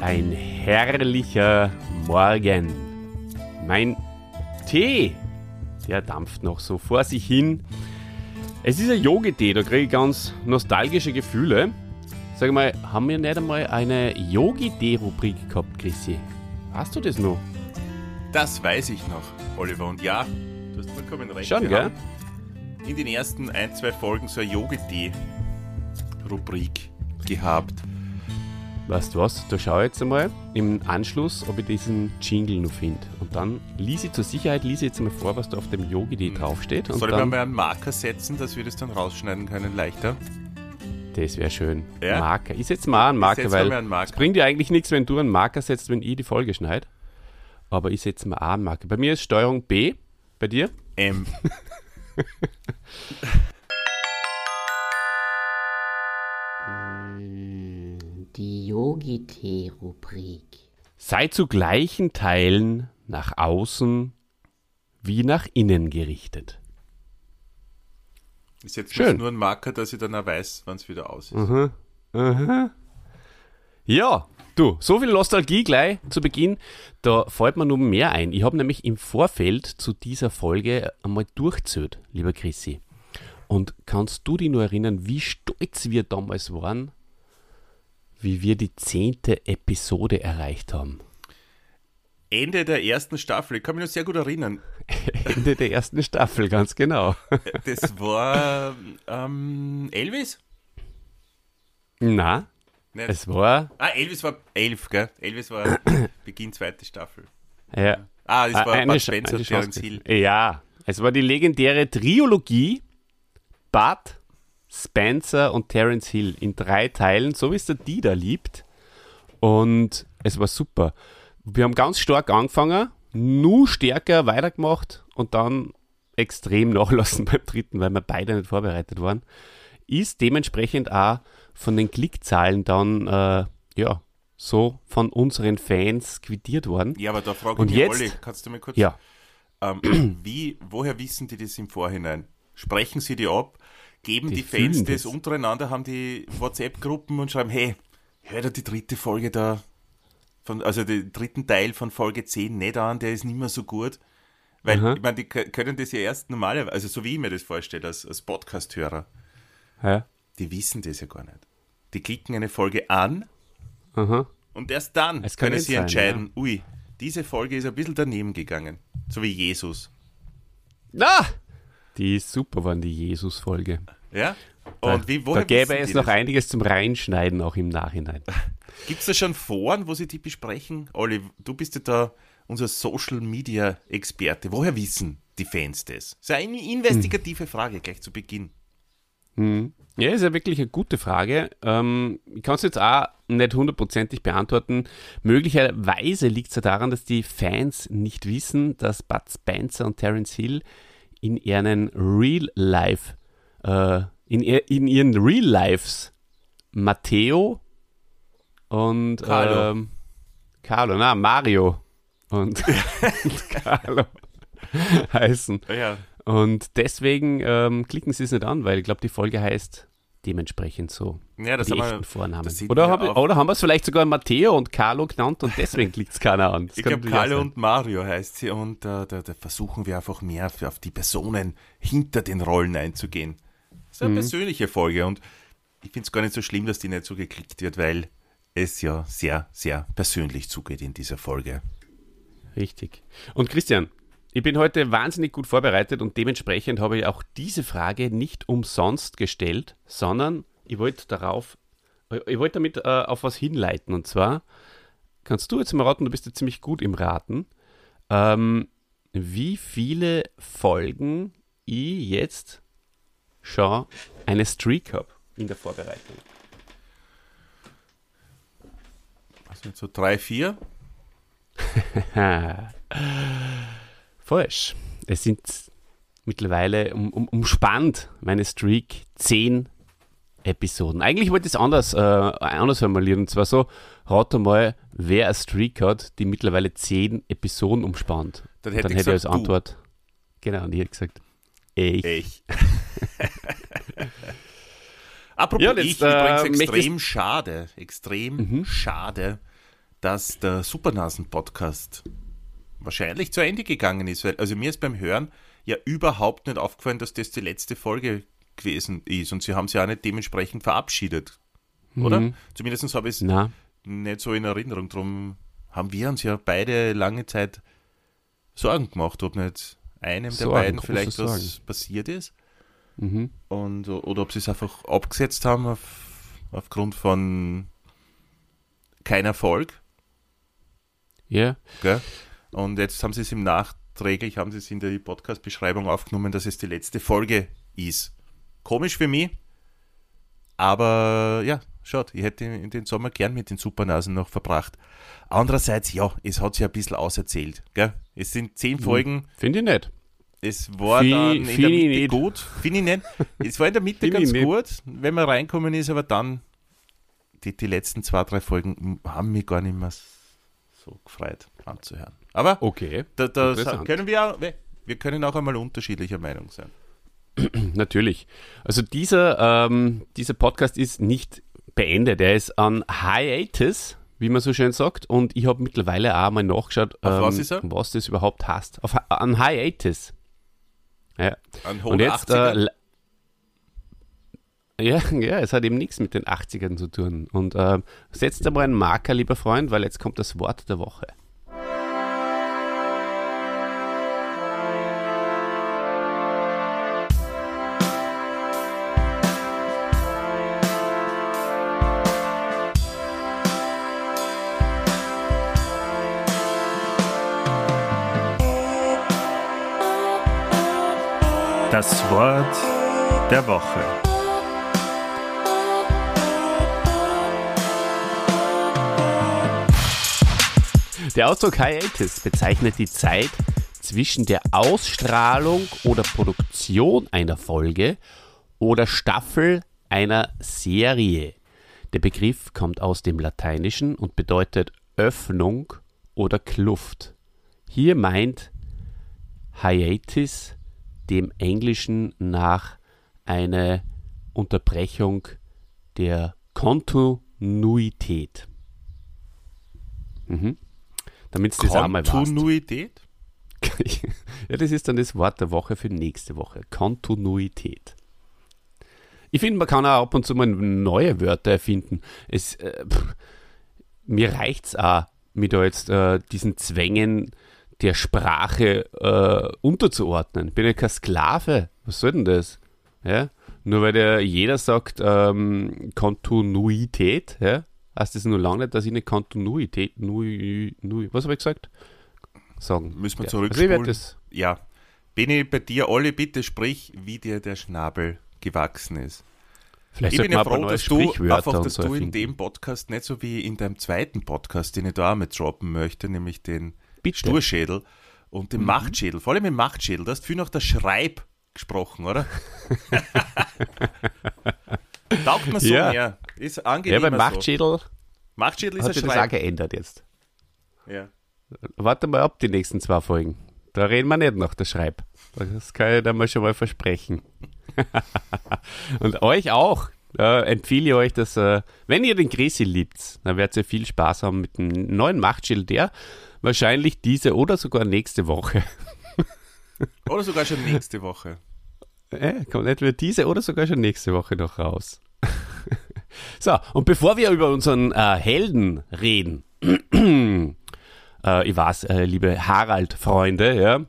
Ein herrlicher Morgen. Mein Tee, der dampft noch so vor sich hin. Es ist ein Yogi-Tee, da kriege ich ganz nostalgische Gefühle. Sag mal, haben wir nicht einmal eine Yogi-Tee-Rubrik gehabt, Chrissy? Hast du das noch? Das weiß ich noch, Oliver. Und ja, du hast vollkommen recht. Schon, gell? In den ersten ein, zwei Folgen so eine Yogi-Tee-Rubrik gehabt. Weißt du was? Da schau ich jetzt einmal im Anschluss, ob ich diesen Jingle noch finde. Und dann lies ich zur Sicherheit, ich jetzt mal vor, was da auf dem Yogi-Tee draufsteht. Und Soll ich mir dann, mal einen Marker setzen, dass wir das dann rausschneiden können, leichter? das wäre schön. Ja? Marker. Ich setze mal einen Marker, weil einen Marker. es bringt dir eigentlich nichts, wenn du einen Marker setzt, wenn ich die Folge schneide. Aber ich setze mal einen Marker. Bei mir ist Steuerung B. Bei dir? M. Die Yogi-Tee-Rubrik. Sei zu gleichen Teilen nach außen wie nach innen gerichtet. Ich setze Schön. jetzt nur einen Marker, dass ich dann auch weiß, wann es wieder aus ist. Mhm. Ja, du, so viel Nostalgie gleich zu Beginn. Da fällt mir noch mehr ein. Ich habe nämlich im Vorfeld zu dieser Folge einmal durchzählt, lieber Chrissy. Und kannst du dich nur erinnern, wie stolz wir damals waren, wie wir die zehnte Episode erreicht haben? Ende der ersten Staffel, ich kann mich noch sehr gut erinnern. Ende der ersten Staffel, ganz genau. Das war ähm, Elvis? Na, Nicht? es war ah, Elvis war elf, gell? Elvis war Beginn zweite Staffel. ja, Ah, das war eine Bud Spencer eine und Terence. Hill. Ja, es war die legendäre Triologie Bud, Spencer und Terence Hill in drei Teilen, so wie es der Dieter liebt. Und es war super. Wir haben ganz stark angefangen, nur stärker weitergemacht und dann extrem nachlassen beim dritten, weil wir beide nicht vorbereitet waren. Ist dementsprechend auch von den Klickzahlen dann, äh, ja, so von unseren Fans quittiert worden. Ja, aber da frage Und ich mich, jetzt- Olli, kannst du mir kurz, Ja, ähm, wie, woher wissen die das im Vorhinein? Sprechen sie die ab? Geben Die die, Fans das das. untereinander, haben die WhatsApp-Gruppen und schreiben, hey, hör dir die dritte Folge da, von, also den dritten Teil von Folge 10 nicht an, der ist nicht mehr so gut. Weil, Aha. ich meine, die können das ja erst normalerweise, also so wie ich mir das vorstelle, als, als Podcast-Hörer, ja, die wissen das ja gar nicht. Die klicken eine Folge an aha. und erst dann Es können sie sein, entscheiden, ui, diese Folge ist ein bisschen daneben gegangen. So wie Jesus. Na! Die ist super, waren die Jesus-Folge. Ja? Da, Und wie, woher da gäbe es noch das? einiges zum Reinschneiden, auch im Nachhinein. Gibt es da schon Foren, wo sie die besprechen? Olli, du bist ja da unser Social Media Experte. Woher wissen die Fans das? Das ist eine investigative Frage gleich zu Beginn. Ja, ist ja wirklich eine gute Frage. Ähm, ich kann es jetzt auch nicht hundertprozentig beantworten. Möglicherweise liegt es ja daran, dass die Fans nicht wissen, dass Bud Spencer und Terence Hill in ihren Real Life, äh, in, in ihren Real Lives Matteo und Carlo. Ähm, Carlo, na, Mario und, und Carlo heißen. Ja, Und deswegen ähm, klicken sie es nicht an, weil ich glaube, die Folge heißt dementsprechend so. ja das die haben wir, echten Vornamen. Oder, hab, oder haben wir es vielleicht sogar Matteo und Carlo genannt und deswegen klickt es keiner an. Das Ich glaube, Carlo sein. und Mario heißt sie und äh, da, da versuchen wir einfach mehr für, auf die Personen hinter den Rollen einzugehen. Das ist eine persönliche Folge und ich finde es gar nicht so schlimm, dass die nicht so geklickt wird, weil es ja sehr, sehr persönlich zugeht in dieser Folge. Richtig. Und Christian, ich bin heute wahnsinnig gut vorbereitet und dementsprechend habe ich auch diese Frage nicht umsonst gestellt, sondern ich wollte darauf, ich wollte damit äh, auf was hinleiten. Und zwar, kannst du jetzt mal raten, du bist ja ziemlich gut im Raten, ähm, wie viele Folgen ich jetzt schon eine Streak habe in der Vorbereitung. Also so drei, vier. Falsch. Es sind mittlerweile um, um, umspannt meine Streak zehn Episoden. Eigentlich wollte ich es anders, äh, anders formulieren. Und zwar so, rate mal, wer eine Streak hat, die mittlerweile zehn Episoden umspannt. Dann hätte Dann ich hätte ich als gesagt, du. Antwort. Genau, und ich hätte gesagt, ich. Ich. Apropos Ja, jetzt, ich, übrigens äh, extrem schade, extrem Mhm. schade, dass der Supernasen-Podcast wahrscheinlich zu Ende gegangen ist. Weil, also mir ist beim Hören ja überhaupt nicht aufgefallen, dass das die letzte Folge gewesen ist. Und sie haben sie auch nicht dementsprechend verabschiedet. Oder? Zumindest habe ich es Mhm. Nicht so in Erinnerung. Darum haben wir uns ja beide lange Zeit Sorgen gemacht, ob nicht einem der Sorgen, beiden große vielleicht was Sorgen. passiert ist. mhm. Und, oder ob sie es einfach abgesetzt haben auf, aufgrund von kein Erfolg. ja. Gell? Und jetzt haben sie es im Nachträglich, haben sie es in der Podcast-Beschreibung aufgenommen, dass es die letzte Folge ist. Komisch für mich, aber ja, schaut, ich hätte den- den Sommer gern mit den Supernasen noch verbracht. Andererseits, ja, es hat sich ein bisschen auserzählt. Gell? Es sind zehn Folgen, Finde ich nicht. es war Fi- dann in der Mitte nicht. gut. Finde ich nicht. Es war in der Mitte ganz gut, wenn man reinkommen ist, aber dann die, die letzten zwei, drei Folgen haben mich gar nicht mehr so gefreut anzuhören. Aber Okay. da, da Interessant. können wir auch, wir können auch einmal unterschiedlicher Meinung sein. Natürlich. Also dieser, ähm, dieser Podcast ist nicht beendet. Er ist an Hiatus, wie man so schön sagt. Und ich habe mittlerweile auch mal nachgeschaut, ähm, was was das überhaupt heißt. Auf, an Hiatus. Ja. An Und jetzt, 180er? äh, ja, ja, es hat eben nichts mit den 80ern zu tun. Und ähm, setzt einmal einen Marker, lieber Freund, weil jetzt kommt das Wort der Woche. Das Wort der Woche. Der Ausdruck Hiatus bezeichnet die Zeit zwischen der Ausstrahlung oder Produktion einer Folge oder Staffel einer Serie. Der Begriff kommt aus dem Lateinischen und bedeutet Öffnung oder Kluft. Hier meint Hiatus dem Englischen nach eine Unterbrechung der Kontinuität. Mhm. Damit es das auch mal. Kontinuität? ja, das ist dann das Wort der Woche für nächste Woche. Kontinuität. Ich finde, man kann auch ab und zu mal neue Wörter erfinden. Es, äh, pff, mir reicht es auch, mir da jetzt äh, diesen Zwängen der Sprache äh, unterzuordnen. Ich bin ja kein Sklave. Was soll denn das? Ja? Nur weil der jeder sagt ähm, Kontinuität, ja? heißt das nur lange nicht, dass ich eine Kontinuität, nui, nui, was habe ich gesagt? Sagen. Müssen wir Ja. zurückspulen? Also ich das, Ja. Bin bei dir, Olli, bitte sprich, wie dir der Schnabel gewachsen ist. vielleicht Ich bin ja froh, dass du einfach, dass so du in erfinden. dem Podcast nicht so wie in deinem zweiten Podcast, den ich da auch mit droppen möchte, nämlich den Bitte. Sturschädel und den Machtschädel, vor allem den Machtschädel. Du hast viel nach der Schreib gesprochen, oder? Taugt mir so Ja. mehr. Ist Ja, angenehmer beim so. Machtschädel Machtschädel ist hat sich das auch geändert jetzt. Ja. Warte mal ab, die nächsten zwei Folgen. Da reden wir nicht nach der Schreib. Das kann ich dir mal schon mal versprechen. Und euch auch. Äh, empfehle ich euch, dass, äh, wenn ihr den Grisi liebt, dann werdet ihr viel Spaß haben mit dem neuen Machtschild, der wahrscheinlich diese oder sogar nächste Woche, Oder sogar schon nächste Woche. äh, kommt entweder diese oder sogar schon nächste Woche noch raus. so, und bevor wir über unseren äh, Helden reden, äh, ich weiß, äh, liebe Harald-Freunde, ja,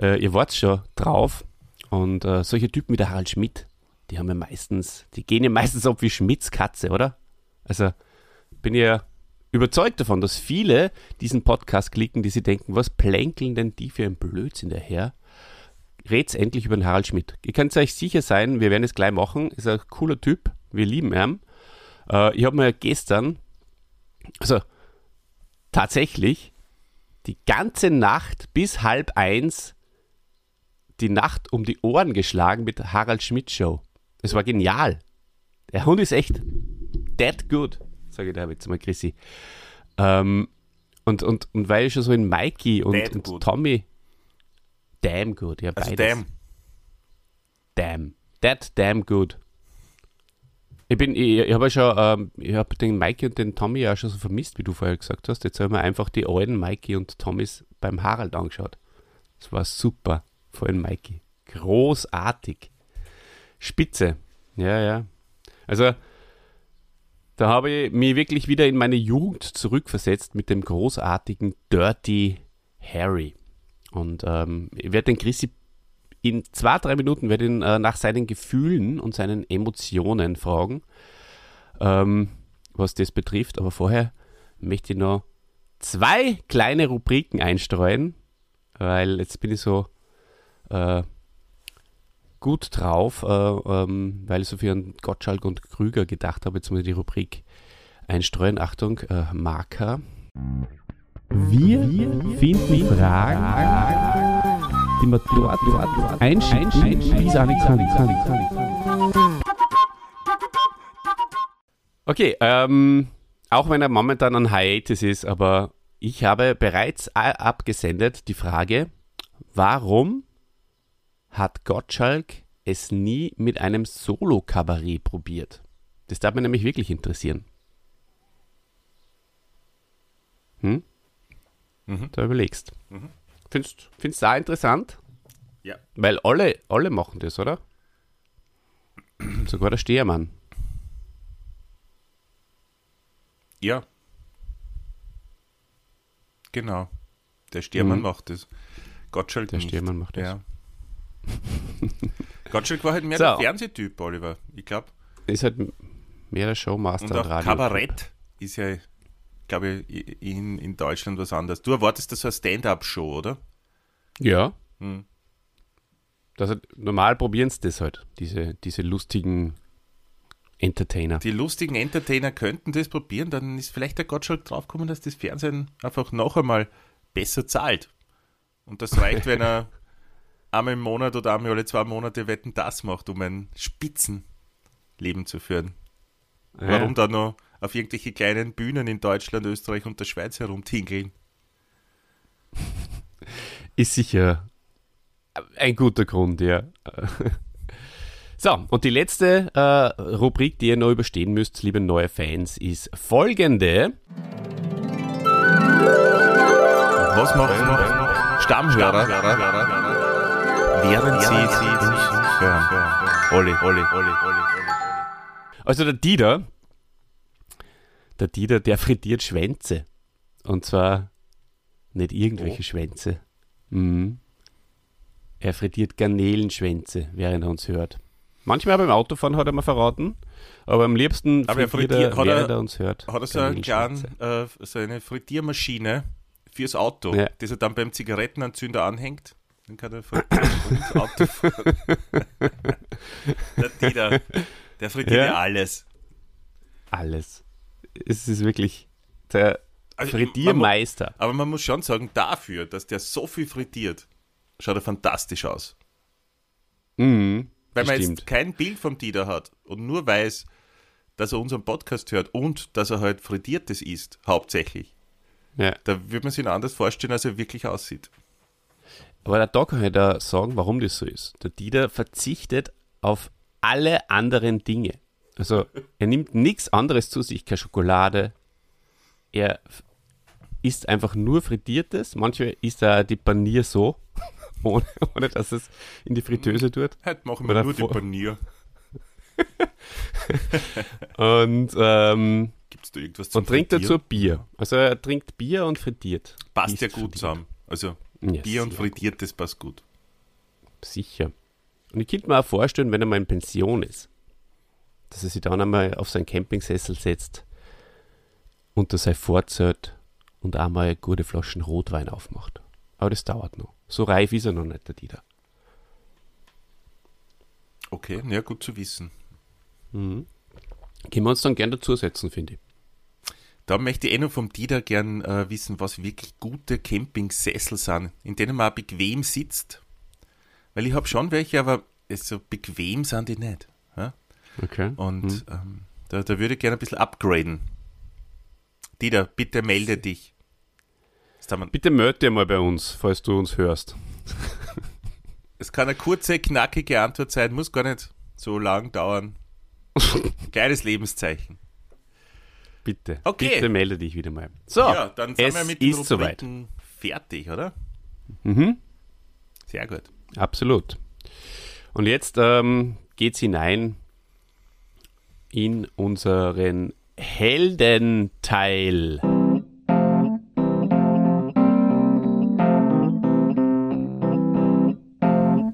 äh, ihr wart schon drauf. Und solche Typen wie der Harald Schmidt, die haben ja meistens, die gehen ja meistens ab wie Schmidts Katze, oder? Also bin ja überzeugt davon, dass viele diesen Podcast klicken, die sich denken, was plänkeln denn die für ein Blödsinn daher? Red's endlich über den Harald Schmidt. Ihr könnt euch sicher sein, wir werden es gleich machen. Ist ein cooler Typ, wir lieben ihn. Äh, ich habe mir gestern, also tatsächlich, die ganze Nacht bis halb eins die Nacht um die Ohren geschlagen mit der Harald Schmidt Show. Es war genial. Der Hund ist echt that good, sage ich da jetzt mal, Chrissy. Ähm, und, und, und weil ich schon so in Mikey und, und good. Tommy damn good, ja Also beides. damn. Damn. That damn good. Ich, bin, ich, ich habe ja schon, ähm, ich habe den Mikey und den Tommy ja schon so vermisst, wie du vorher gesagt hast. Jetzt haben wir einfach die alten Mikey und Tommys beim Harald angeschaut. Das war super, vor allem Mikey. Großartig. Spitze. Ja, ja. Also, da habe ich mich wirklich wieder in meine Jugend zurückversetzt mit dem großartigen Dirty Harry. Und ähm, ich werde den Chrissy in zwei, drei Minuten werde ihn äh, nach seinen Gefühlen und seinen Emotionen fragen, ähm, was das betrifft. Aber vorher möchte ich noch zwei kleine Rubriken einstreuen, weil jetzt bin ich so äh, gut drauf, äh, ähm, weil ich so viel an Gottschalk und Krüger gedacht habe. Jetzt muss ich die Rubrik einstreuen. Achtung, äh, Marker. Wir, finden Fragen, die man dort, dort es auch kann. Okay, ähm, auch wenn er momentan an Hiatus ist, aber ich habe bereits abgesendet die Frage, warum hat Gottschalk es nie mit einem Solo-Kabarett probiert? Das darf mich nämlich wirklich interessieren. Hm? Mhm. Da überlegst. Mhm. Findest du da interessant? Ja. Weil alle, alle machen das, oder? Sogar der Stehermann. Ja. Genau. Der Stehermann Mhm. macht das. Gottschalk Der nicht. Stehermann macht das. Ja. Gottschalk war halt mehr So. der Fernsehtyp, Oliver. Ich glaube. Ist halt mehr der Showmaster Und auch Radio. Kabarett ist ja, glaube ich, in, in Deutschland was anderes. Du erwartest das so eine Stand-up-Show, oder? Ja. Hm. Das hat, normal probieren sie das halt, diese, diese lustigen Entertainer. Die lustigen Entertainer könnten das probieren, dann ist vielleicht der Gottschalk draufgekommen, dass das Fernsehen einfach noch einmal besser zahlt. Und das reicht, wenn er einmal im Monat oder einmal alle zwei Monate Wetten das macht, um ein Spitzenleben zu führen. Warum da noch auf irgendwelche kleinen Bühnen in Deutschland, Österreich und der Schweiz herumtingeln? Ist sicher ein guter Grund, ja. So, und die letzte äh, Rubrik, die ihr noch überstehen müsst, liebe neue Fans, ist folgende. Was macht noch Stammhörer, während sie uns hören? Olli, Olli, Olli, Olli, Olli. Also der Dieter, der Dieter, der frittiert Schwänze. Und zwar nicht irgendwelche Oh. Schwänze. Mhm. Er frittiert Garnelenschwänze, während er uns hört. Manchmal beim Autofahren hat er mir verraten, aber am liebsten Aber er frittiert frittiert- er, hat er- während er uns hört. Hat er so, einen kleinen, äh, so eine Frittiermaschine fürs Auto, Ja. das er dann beim Zigarettenanzünder anhängt? Dann kann er frittieren und fahren. der Dieter, der frittiert ja, Ja. alles. Alles. Es ist wirklich der Also, man Frittiermeister. Aber man muss schon sagen, dafür, dass der so viel frittiert, schaut er fantastisch aus. Mhm. Weil man Stimmt. jetzt kein Bild vom Dieter hat und nur weiß, dass er unseren Podcast hört und dass er halt frittiertes isst, hauptsächlich. Ja. Da würde man sich ihn anders vorstellen, als er wirklich aussieht. Aber da kann ich da sagen, warum das so ist. Der Dieter verzichtet auf alle anderen Dinge. Also er nimmt nichts anderes zu sich, keine Schokolade. Er isst einfach nur Frittiertes. Manchmal isst er die Panier so, ohne, ohne dass es in die Fritteuse tut. Heute machen wir nur die Panier. Und, ähm, Gibt es da irgendwas zum und trinkt dazu? Bier. Also er trinkt Bier und frittiert. Passt ja gut frittiert. zusammen. Also Ja, Bier und sehr frittiertes passt gut. Sicher. Und ich könnte mir auch vorstellen, wenn er mal in Pension ist, dass er sich dann einmal auf seinen Campingsessel setzt, unter sein Vorzelt und einmal gute Flaschen Rotwein aufmacht. Aber das dauert noch. So reif ist er noch nicht, der Dieter. Okay, ja, gut zu wissen. Mhm. Können wir uns dann gern dazusetzen, finde ich. Da möchte ich eh noch vom Dieter gern äh, wissen, was wirklich gute Campingsessel sind, in denen man auch bequem sitzt. Weil ich habe schon welche, aber so bequem sind die nicht. Ja? Okay. Und Mhm. ähm, da, da würde ich gerne ein bisschen upgraden. Dieter, bitte melde dich. Bitte melde dir mal bei uns, falls du uns hörst. es kann eine kurze, knackige Antwort sein, muss gar nicht so lang dauern. Kleines Lebenszeichen. Bitte. Okay. Bitte melde dich wieder mal. So, ja, dann sind es wir mit den ist soweit. Fertig, oder? Mhm. Sehr gut. Absolut. Und jetzt ähm, geht's hinein in unseren Heldenteil.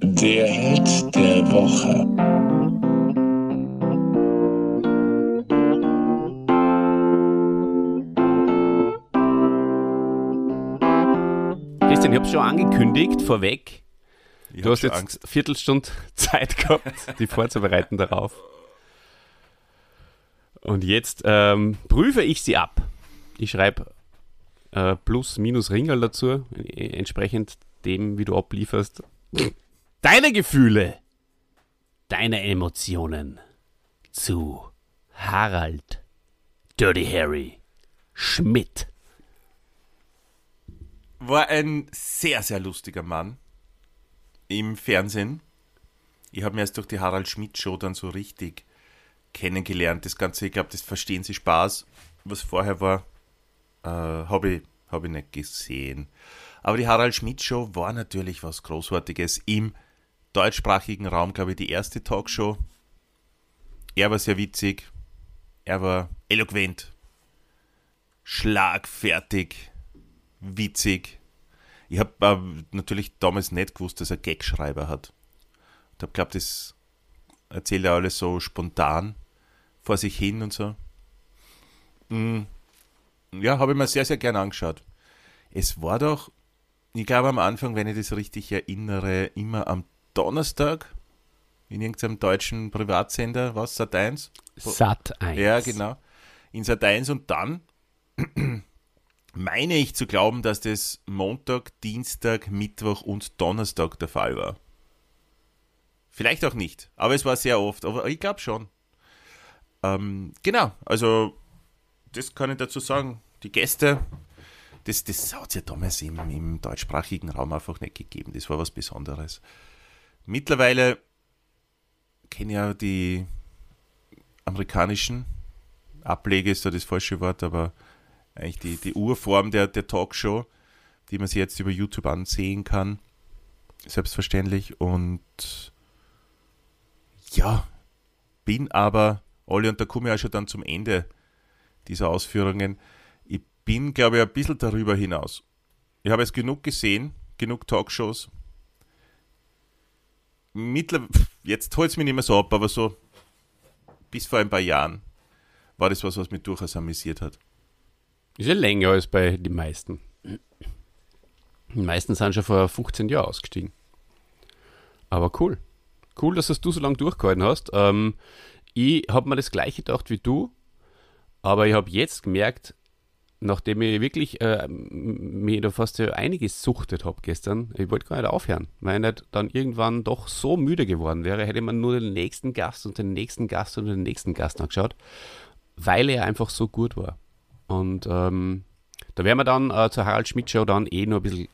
Der Held der Woche. Christian, ich habe schon angekündigt, vorweg. Ich Du hast jetzt Angst. Viertelstunde Zeit gehabt, die vorzubereiten darauf. Und jetzt ähm, prüfe ich sie ab. Ich schreibe äh, Plus, Minus, Ringel dazu, äh, entsprechend dem, wie du ablieferst. Deine Gefühle, deine Emotionen zu Harald Dirty Harry Schmidt. War ein sehr, sehr lustiger Mann im Fernsehen. Ich habe mir erst durch die Harald Schmidt Show dann so richtig kennengelernt. Das Ganze, ich glaube, das verstehen Sie Spaß. Was vorher war, äh, habe ich, hab ich nicht gesehen. Aber die Harald Schmidt Show war natürlich was Großartiges im deutschsprachigen Raum, glaube ich, die erste Talkshow. Er war sehr witzig, er war eloquent, schlagfertig, witzig. Ich habe äh, natürlich damals nicht gewusst, dass er Gagschreiber hat. Ich habe glaubt, das erzählt er alles so spontan vor sich hin und so. Mm, Ja, habe ich mir sehr, sehr gern angeschaut. Es war doch, ich glaube am Anfang, wenn ich das richtig erinnere, immer am Donnerstag in irgendeinem deutschen Privatsender, was, Sat 1? Sat 1. Ja, genau. In Sat 1 und dann meine ich zu glauben, dass das Montag, Dienstag, Mittwoch und Donnerstag der Fall war. Vielleicht auch nicht, aber es war sehr oft, aber ich glaube schon. Ähm, genau, also das kann ich dazu sagen. Die Gäste, das, das hat es ja damals im, im deutschsprachigen Raum einfach nicht gegeben. Das war was Besonderes. Mittlerweile kenne ja die amerikanischen Ablege, ist da das falsche Wort, aber eigentlich die, die Urform der, der Talkshow, die man sich jetzt über YouTube ansehen kann. Selbstverständlich. Und ja, bin aber, Olli, und da komme ich auch schon dann zum Ende dieser Ausführungen. Ich bin, glaube ich, ein bisschen darüber hinaus. Ich habe jetzt genug gesehen, genug Talkshows. Mittler jetzt holt es mich nicht mehr so ab, aber so bis vor ein paar Jahren war das was, was mich durchaus amüsiert hat. Ist ja länger als bei den meisten. Die meisten sind schon vor 15 Jahren ausgestiegen. Aber cool. Cool, dass das du so lange durchgehalten hast. Ähm, ich habe mir das gleiche gedacht wie du, aber ich habe jetzt gemerkt, nachdem ich wirklich äh, mir da fast einiges suchtet habe gestern, ich wollte gar nicht aufhören, weil ich nicht dann irgendwann doch so müde geworden wäre, hätte man nur den nächsten Gast und den nächsten Gast und den nächsten Gast angeschaut, weil er einfach so gut war. Und ähm, da werden wir dann äh, zur Harald Schmidt Show dann eh noch ein bisschen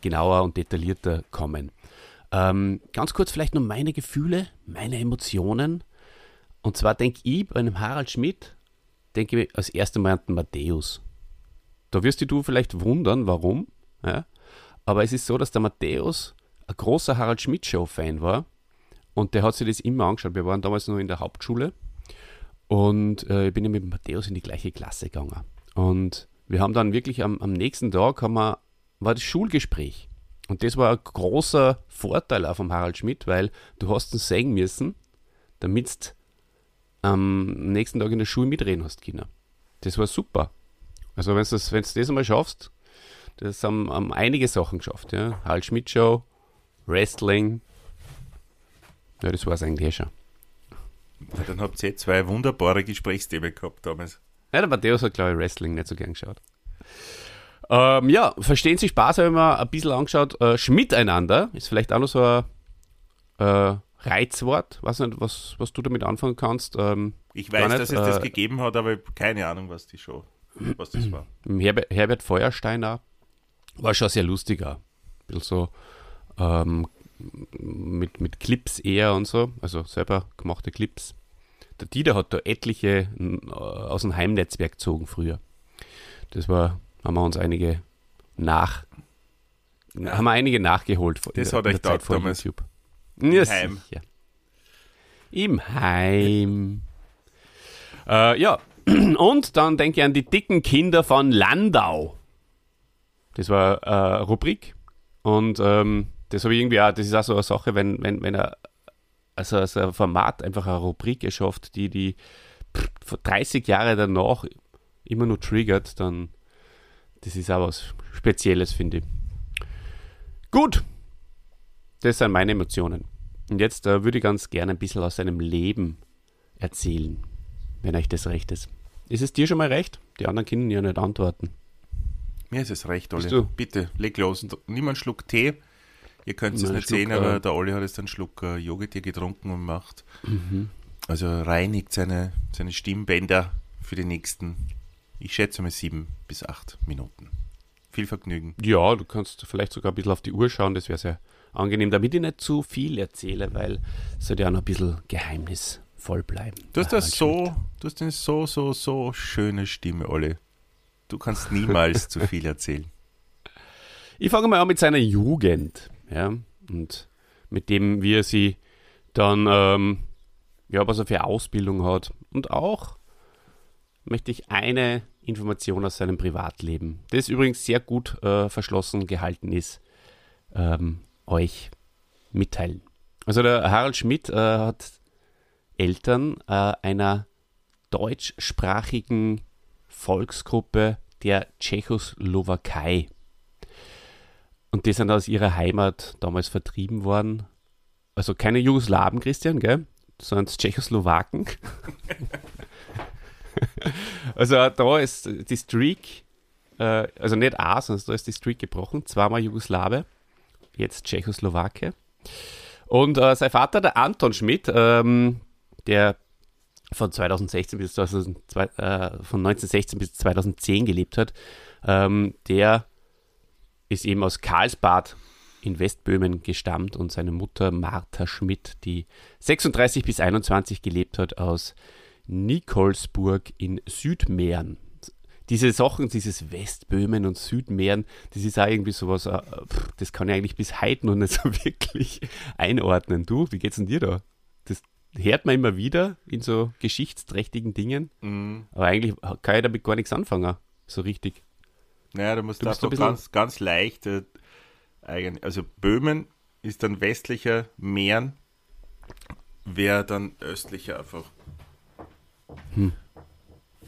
genauer und detaillierter kommen. Ähm, ganz kurz vielleicht noch meine Gefühle, meine Emotionen. Und zwar denke ich bei einem Harald Schmidt, denke ich als erstes Mal an den Matthäus. Da wirst dich du vielleicht wundern, warum. Ja? Aber es ist so, dass der Matthäus ein großer Harald Schmidt Show-Fan war. Und der hat sich das immer angeschaut. Wir waren damals noch in der Hauptschule. Und äh, ich bin ja mit Matthäus in die gleiche Klasse gegangen. Und wir haben dann wirklich am, am nächsten Tag haben wir, war das Schulgespräch. Und das war ein großer Vorteil auch vom Harald Schmidt, weil du hast ihn sehen müssen, damit du am nächsten Tag in der Schule mitreden hast können. Das war super. Also wenn du das, wenn's das einmal schaffst, das haben, haben einige Sachen geschafft. Ja? Harald Schmidt Show, Wrestling. Ja, das war es eigentlich eh schon. Ja, dann habt ihr zwei wunderbare Gesprächsthemen gehabt damals. Ja, der Matthäus hat, glaube ich, Wrestling nicht so gern geschaut. Ähm, ja, verstehen Sie Spaß, habe ich mir ein bisschen angeschaut. Äh, Schmiteinander ist vielleicht auch noch so ein äh, Reizwort. Weiß nicht, was, was du damit anfangen kannst. Ähm, Ich weiß, nicht, dass es das äh, gegeben hat, aber ich habe keine Ahnung, was die Show, was das war. Herbert, Herbert Feuersteiner war schon sehr lustiger. Ein bisschen so ähm, mit, mit Clips eher und so, also selber gemachte Clips. Der Dieter hat da etliche äh, aus dem Heimnetzwerk gezogen früher. Das war, haben wir uns einige nach, haben wir einige nachgeholt. Das der- hat euch vor damals. YouTube. Ja, Heim. sicher. Im Heim. äh, ja, und dann denke ich an die dicken Kinder von Landau. Das war äh, eine Rubrik. Und ähm, das habe ich irgendwie auch, das ist auch so eine Sache, wenn, wenn, wenn er also, also ein Format einfach eine Rubrik erschafft, die die pff, 30 Jahre danach immer nur triggert, dann das ist auch was Spezielles, finde ich. Gut, das sind meine Emotionen. Und jetzt äh, würde ich ganz gerne ein bisschen aus seinem Leben erzählen, wenn euch das recht ist. Ist es dir schon mal recht? Die anderen können ja nicht antworten. Mir ist es recht, du? Bitte, leg los. Nimm einen Schluck Tee. Ihr könnt es nicht Schluck, sehen, aber äh, der Olli hat jetzt einen Schluck äh, Yogurtee getrunken und macht. Mhm. Also reinigt seine, seine Stimmbänder für die nächsten, ich schätze mal sieben bis acht Minuten. Viel Vergnügen. Ja, du kannst vielleicht sogar ein bisschen auf die Uhr schauen, das wäre sehr angenehm, damit ich nicht zu viel erzähle, weil es sollte ja noch ein bisschen geheimnisvoll bleiben. Du hast das so, du hast eine so, so, so schöne Stimme, Olli. Du kannst niemals zu viel erzählen. Ich fange mal an mit seiner Jugend, ja, und mit dem, wie er sie dann, ähm, ja, was er für Ausbildung hat. Und auch möchte ich eine Information aus seinem Privatleben, das übrigens sehr gut äh, verschlossen gehalten ist, ähm, euch mitteilen. Also der Harald Schmidt äh, hat Eltern äh, einer deutschsprachigen Volksgruppe der Tschechoslowakei. Und die sind aus ihrer Heimat damals vertrieben worden. Also keine Jugoslawen, Christian, gell? Sondern Tschechoslowaken. also da ist die Streak, äh, also nicht A, sondern da ist die Streak gebrochen. Zweimal Jugoslawe, jetzt Tschechoslowake. Und äh, sein Vater, der Anton Schmidt, ähm, der von 2016 bis 2002, äh, von 1916 bis 2010 gelebt hat, ähm, der ist eben aus Karlsbad in Westböhmen gestammt und seine Mutter Martha Schmidt, die 36 bis 21 gelebt hat, aus Nikolsburg in Südmähren. Diese Sachen, dieses Westböhmen und Südmähren, das ist auch irgendwie sowas, äh, das kann ich eigentlich bis heute noch nicht so wirklich einordnen. Du, wie geht's denn dir da? Das hört man immer wieder in so geschichtsträchtigen Dingen, Mhm. aber eigentlich kann ich damit gar nichts anfangen, so richtig. Naja, du musst Du bist einfach ganz, ganz leicht, äh, also Böhmen ist dann westlicher Mähren, wäre dann östlicher einfach. Hm.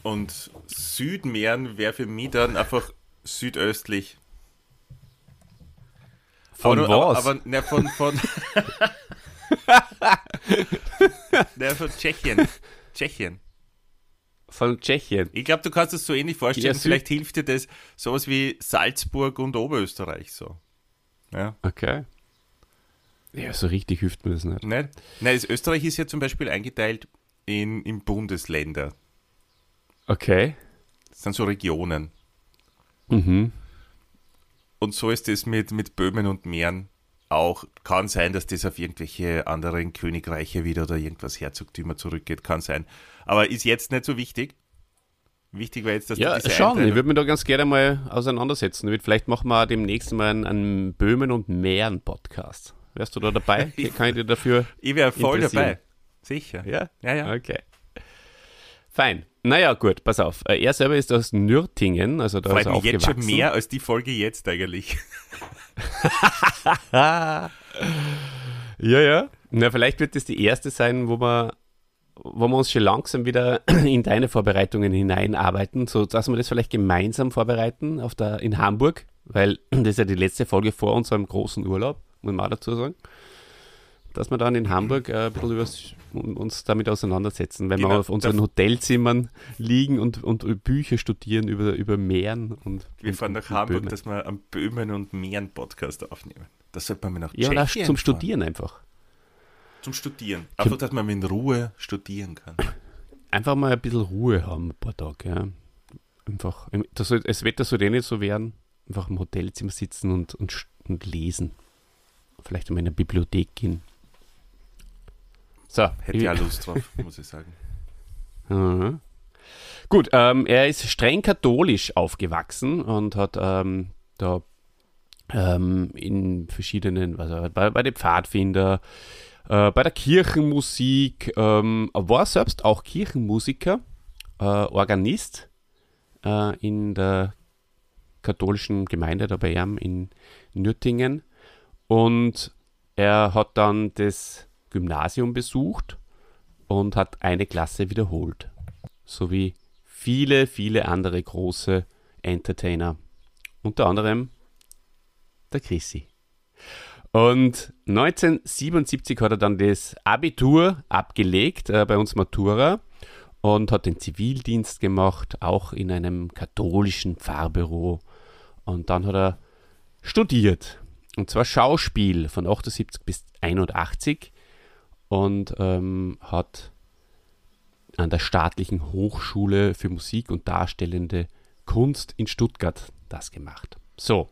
Und Südmähren wäre für mich dann einfach südöstlich. Von aber, was? Aber, aber ne, von, von, ne, von Tschechien. Tschechien. Von Tschechien. Ich glaube, du kannst es so ähnlich vorstellen. Vielleicht hilft dir das sowas wie Salzburg und Oberösterreich so. Ja. Okay. Ja, so richtig hilft mir das nicht. Nicht? Nein, das Österreich ist ja zum Beispiel eingeteilt in, in Bundesländer. Okay. Das sind so Regionen. Mhm. Und so ist es mit, mit Böhmen und Mähren auch. Kann sein, dass das auf irgendwelche anderen Königreiche wieder oder irgendwas Herzogtümer zurückgeht. Kann sein. Aber ist jetzt nicht so wichtig. Wichtig war jetzt, dass Ja, du diese schauen, ich würde mich da ganz gerne mal auseinandersetzen. Vielleicht machen wir demnächst mal einen, einen Böhmen- und Mähren-Podcast. Wärst du da dabei? Kann ich dir dafür. Ich wäre voll dabei. Sicher. Ja? Ja, ja. Okay. Fein. Naja, gut, pass auf. Äh, Er selber ist aus Nürtingen, also da Freut ist er mich jetzt schon mehr als die Folge jetzt eigentlich. Ja, ja. Na, vielleicht wird das die erste sein, wo wir, wo wir uns schon langsam wieder in deine Vorbereitungen hineinarbeiten, so dass wir das vielleicht gemeinsam vorbereiten auf der, in Hamburg, weil das ist ja die letzte Folge vor unserem großen Urlaub, muss man auch dazu sagen. Dass wir dann in Hamburg äh, ein bisschen übers, uns damit auseinandersetzen, wenn wir Genau. auf unseren Hotelzimmern liegen und, und Bücher studieren über, über Meeren und Wir und, fahren nach Hamburg, Böhmen. dass wir am Böhmen und Mähren Podcast aufnehmen. Das sollte man mir nach Ja, zum fahren. Studieren einfach. Zum Studieren. Einfach, dass man in Ruhe studieren kann. einfach mal ein bisschen Ruhe haben, ein paar Tage. Ja. Einfach, das das Wetter soll eh nicht so werden. Einfach im Hotelzimmer sitzen und, und, und lesen. Vielleicht in eine Bibliothek gehen. So, Hätte ich, ja Lust drauf, muss ich sagen. Mhm. Gut, ähm, er ist streng katholisch aufgewachsen und hat ähm, da ähm, in verschiedenen, also bei, bei den Pfadfinder, äh, bei der Kirchenmusik, ähm, war selbst auch Kirchenmusiker, äh, Organist äh, in der katholischen Gemeinde da bei ihm in Nürtingen und er hat dann das Gymnasium besucht und hat eine Klasse wiederholt. So wie viele, viele andere große Entertainer. Unter anderem der Chrissy. Und 1977 hat er dann das Abitur abgelegt äh, bei uns Matura und hat den Zivildienst gemacht, auch in einem katholischen Pfarrbüro. Und dann hat er studiert. Und zwar Schauspiel von 78 bis 81 und ähm, hat an der staatlichen Hochschule für Musik und darstellende Kunst in Stuttgart das gemacht. So,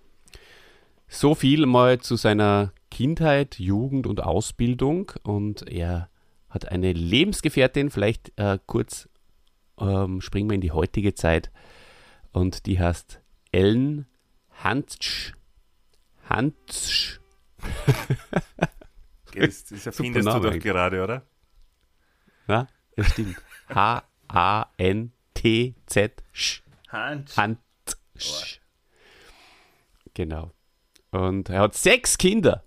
so viel mal zu seiner Kindheit, Jugend und Ausbildung und er hat eine Lebensgefährtin, vielleicht äh, kurz ähm, springen wir in die heutige Zeit und die heißt Ellen Hantzsch. Hantzsch. Das, das erfindest du doch gerade, oder? Ja, das stimmt. H-A-N-T-Z. -Sch. Hans. Hantzsch. Genau. Und er hat sechs Kinder.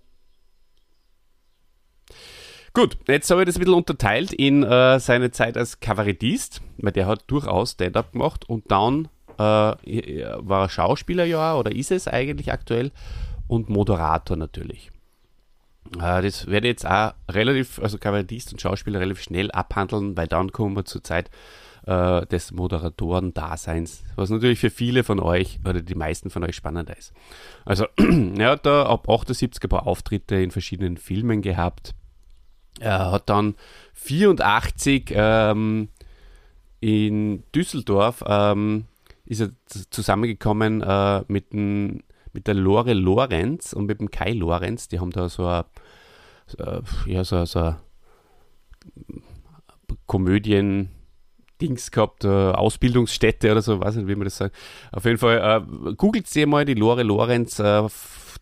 Gut, jetzt habe ich das ein bisschen unterteilt in äh, seine Zeit als Kabarettist, weil der hat durchaus Stand-up gemacht und dann äh, war er Schauspieler ja oder ist es eigentlich aktuell und Moderator natürlich. Äh, das werde ich jetzt auch relativ, also Kabarettist und Schauspieler relativ schnell abhandeln, weil dann kommen wir zur Zeit äh, des Moderatoren-Daseins, was natürlich für viele von euch oder die meisten von euch spannender ist. Also, er hat da ab 78 ein paar Auftritte in verschiedenen Filmen gehabt. Er hat dann 84 ähm, in Düsseldorf ähm, ist er zusammengekommen äh, mit, dem, mit der Lore Lorenz und mit dem Kai Lorenz. Die haben da so ein, so, ein- ja, so, so ein Komödien. Dings gehabt, äh, Ausbildungsstätte oder so, weiß nicht, wie man das sagt. Auf jeden Fall, äh, googelt sie mal die Lore Lorenz, äh,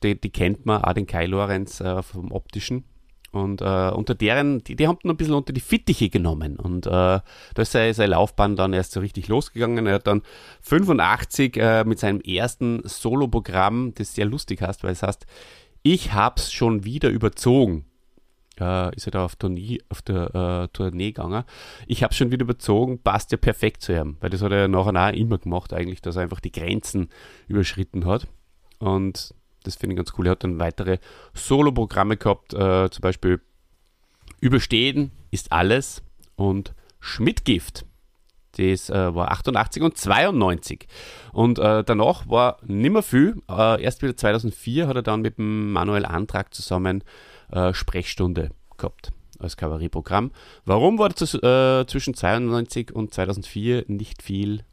die, die kennt man, auch den Kai Lorenz äh, vom Optischen. Und äh, unter deren, die, die haben ihn ein bisschen unter die Fittiche genommen. Und äh, da ist seine, seine Laufbahn dann erst so richtig losgegangen. Er hat dann 85 äh, mit seinem ersten Soloprogramm, das sehr lustig heißt, weil es heißt, ich hab's schon wieder überzogen. Äh, ist er da auf, Tournee, auf der äh, Tournee gegangen. Ich hab's schon wieder überzogen, passt ja perfekt zu ihm, weil das hat er nachher auch immer gemacht, eigentlich, dass er einfach die Grenzen überschritten hat. Und das finde ich ganz cool. Er hat dann weitere Solo-Programme gehabt, äh, zum Beispiel Überstehen ist alles und Schmidtgift. Das äh, war 88 und 92. Und äh, danach war nimmer viel. Äh, erst wieder 2004 hat er dann mit dem Manuel Antrag zusammen äh, Sprechstunde gehabt als Kabarettprogramm. Warum war das, äh, zwischen 92 und 2004 nicht viel?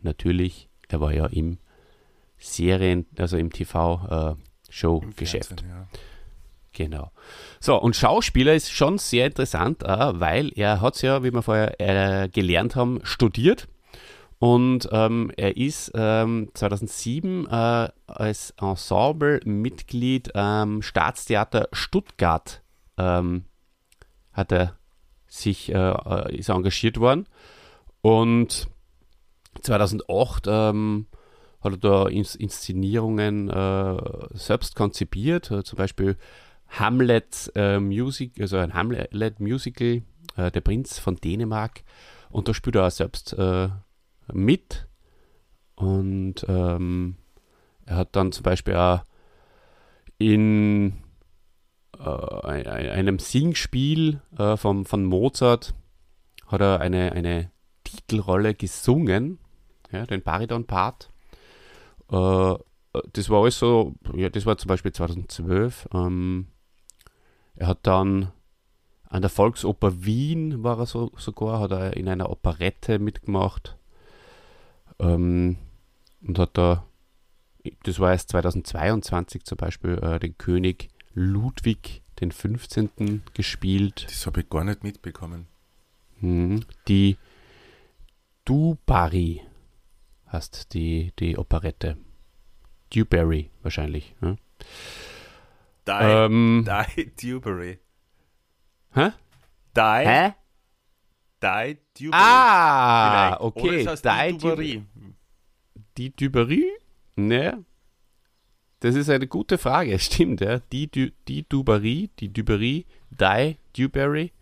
Natürlich, er war ja im Serien, also im TV-Show-Geschäft. Fernsehen, ja. Genau. So, und Schauspieler ist schon sehr interessant, äh, weil er hat ja, wie wir vorher äh, gelernt haben, studiert. Und ähm, er ist ähm, 2007 äh, als Ensemble-Mitglied am Staatstheater Stuttgart ähm, hat er sich äh, äh, ist er engagiert worden. Und 2008 ähm, hat er da Ins Inszenierungen äh, selbst konzipiert, äh, zum Beispiel Hamlet äh, Music, also ein Hamlet Musical, der Prinz von Dänemark. Und da spielt er auch selbst mit. Und ähm, er hat dann zum Beispiel auch in äh, ein- ein- einem Singspiel äh, vom, von Mozart hat er eine, eine Titelrolle gesungen, ja, den Bariton-Part. Äh, das war alles so, ja, das war zum Beispiel 2012. Ähm, er hat dann an der Volksoper Wien war er so, sogar, hat er in einer Operette mitgemacht ähm, und hat da, das war erst 2022 zum Beispiel, äh, den König Ludwig den 15. gespielt. Das habe ich gar nicht mitbekommen. Mhm. Die Du Barry heißt die, die Operette. Dewberry wahrscheinlich. Ja? Die, Ähm, Die Dewberry. hä? Die, Hä? Die Dewberry. Ah, vielleicht. Oder okay. es heißt Die die Dewberry. Die Duberie? Ne. Das ist eine gute Frage, stimmt, ja. Die, du, die Duberie, die Duberie, Die, Dewberry.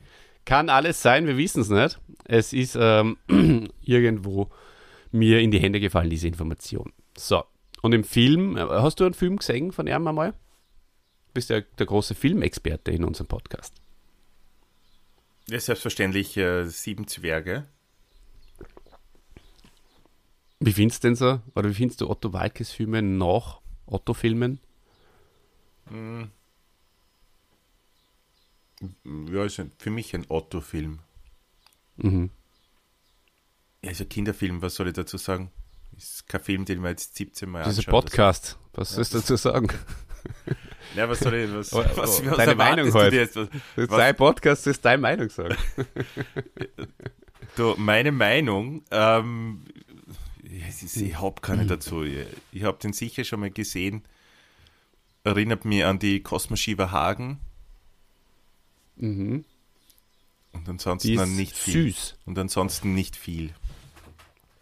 Kann alles sein, wir wissen es nicht. Es ist ähm, irgendwo mir in die Hände gefallen, diese Information. So. Und im Film, äh, hast du einen Film gesehen von ihm einmal? Du bist ja der große Filmexperte in unserem Podcast. Ja, selbstverständlich äh, Sieben Zwerge. Wie findest du denn so? Oder wie findest du Otto Walkes Filme nach Otto-Filmen? Ja, ist ein, für mich ein Otto-Film. Mhm. Ja, ist ein Kinderfilm, was soll ich dazu sagen? Ist kein Film, den man jetzt 17 Mal anschaut. Podcast, was sollst du dazu sagen? Ja, was soll ich, was, was, was deine Meinung du halt. jetzt? Was, Das ist dein Podcast, das ist deine Meinung sagen. Du, meine Meinung, ähm, ja, ist, ich habe Hm. keine dazu. Ich, habe den sicher schon mal gesehen. Erinnert mich an die Cosmo Shiva Hagen. Mhm. Und ansonsten dann nicht viel. süß. Und ansonsten nicht viel.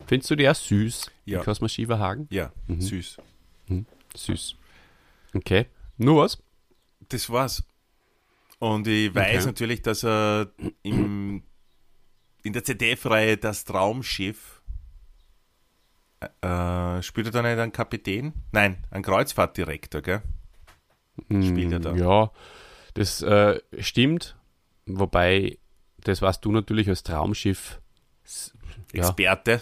Findest du die auch süß? Ja. Die Cosmo Shiva Hagen? Ja, Mhm. süß. Süß. Okay. Nur was? Das war's. Und ich weiß Okay. natürlich, dass er im, in der ZDF-Reihe Das Traumschiff äh, spielt er da nicht einen Kapitän? Nein, einen Kreuzfahrtdirektor, gell? Spielt er da? Hm, Ja, das äh, stimmt. Wobei, das warst du natürlich als Traumschiff ja, Experte.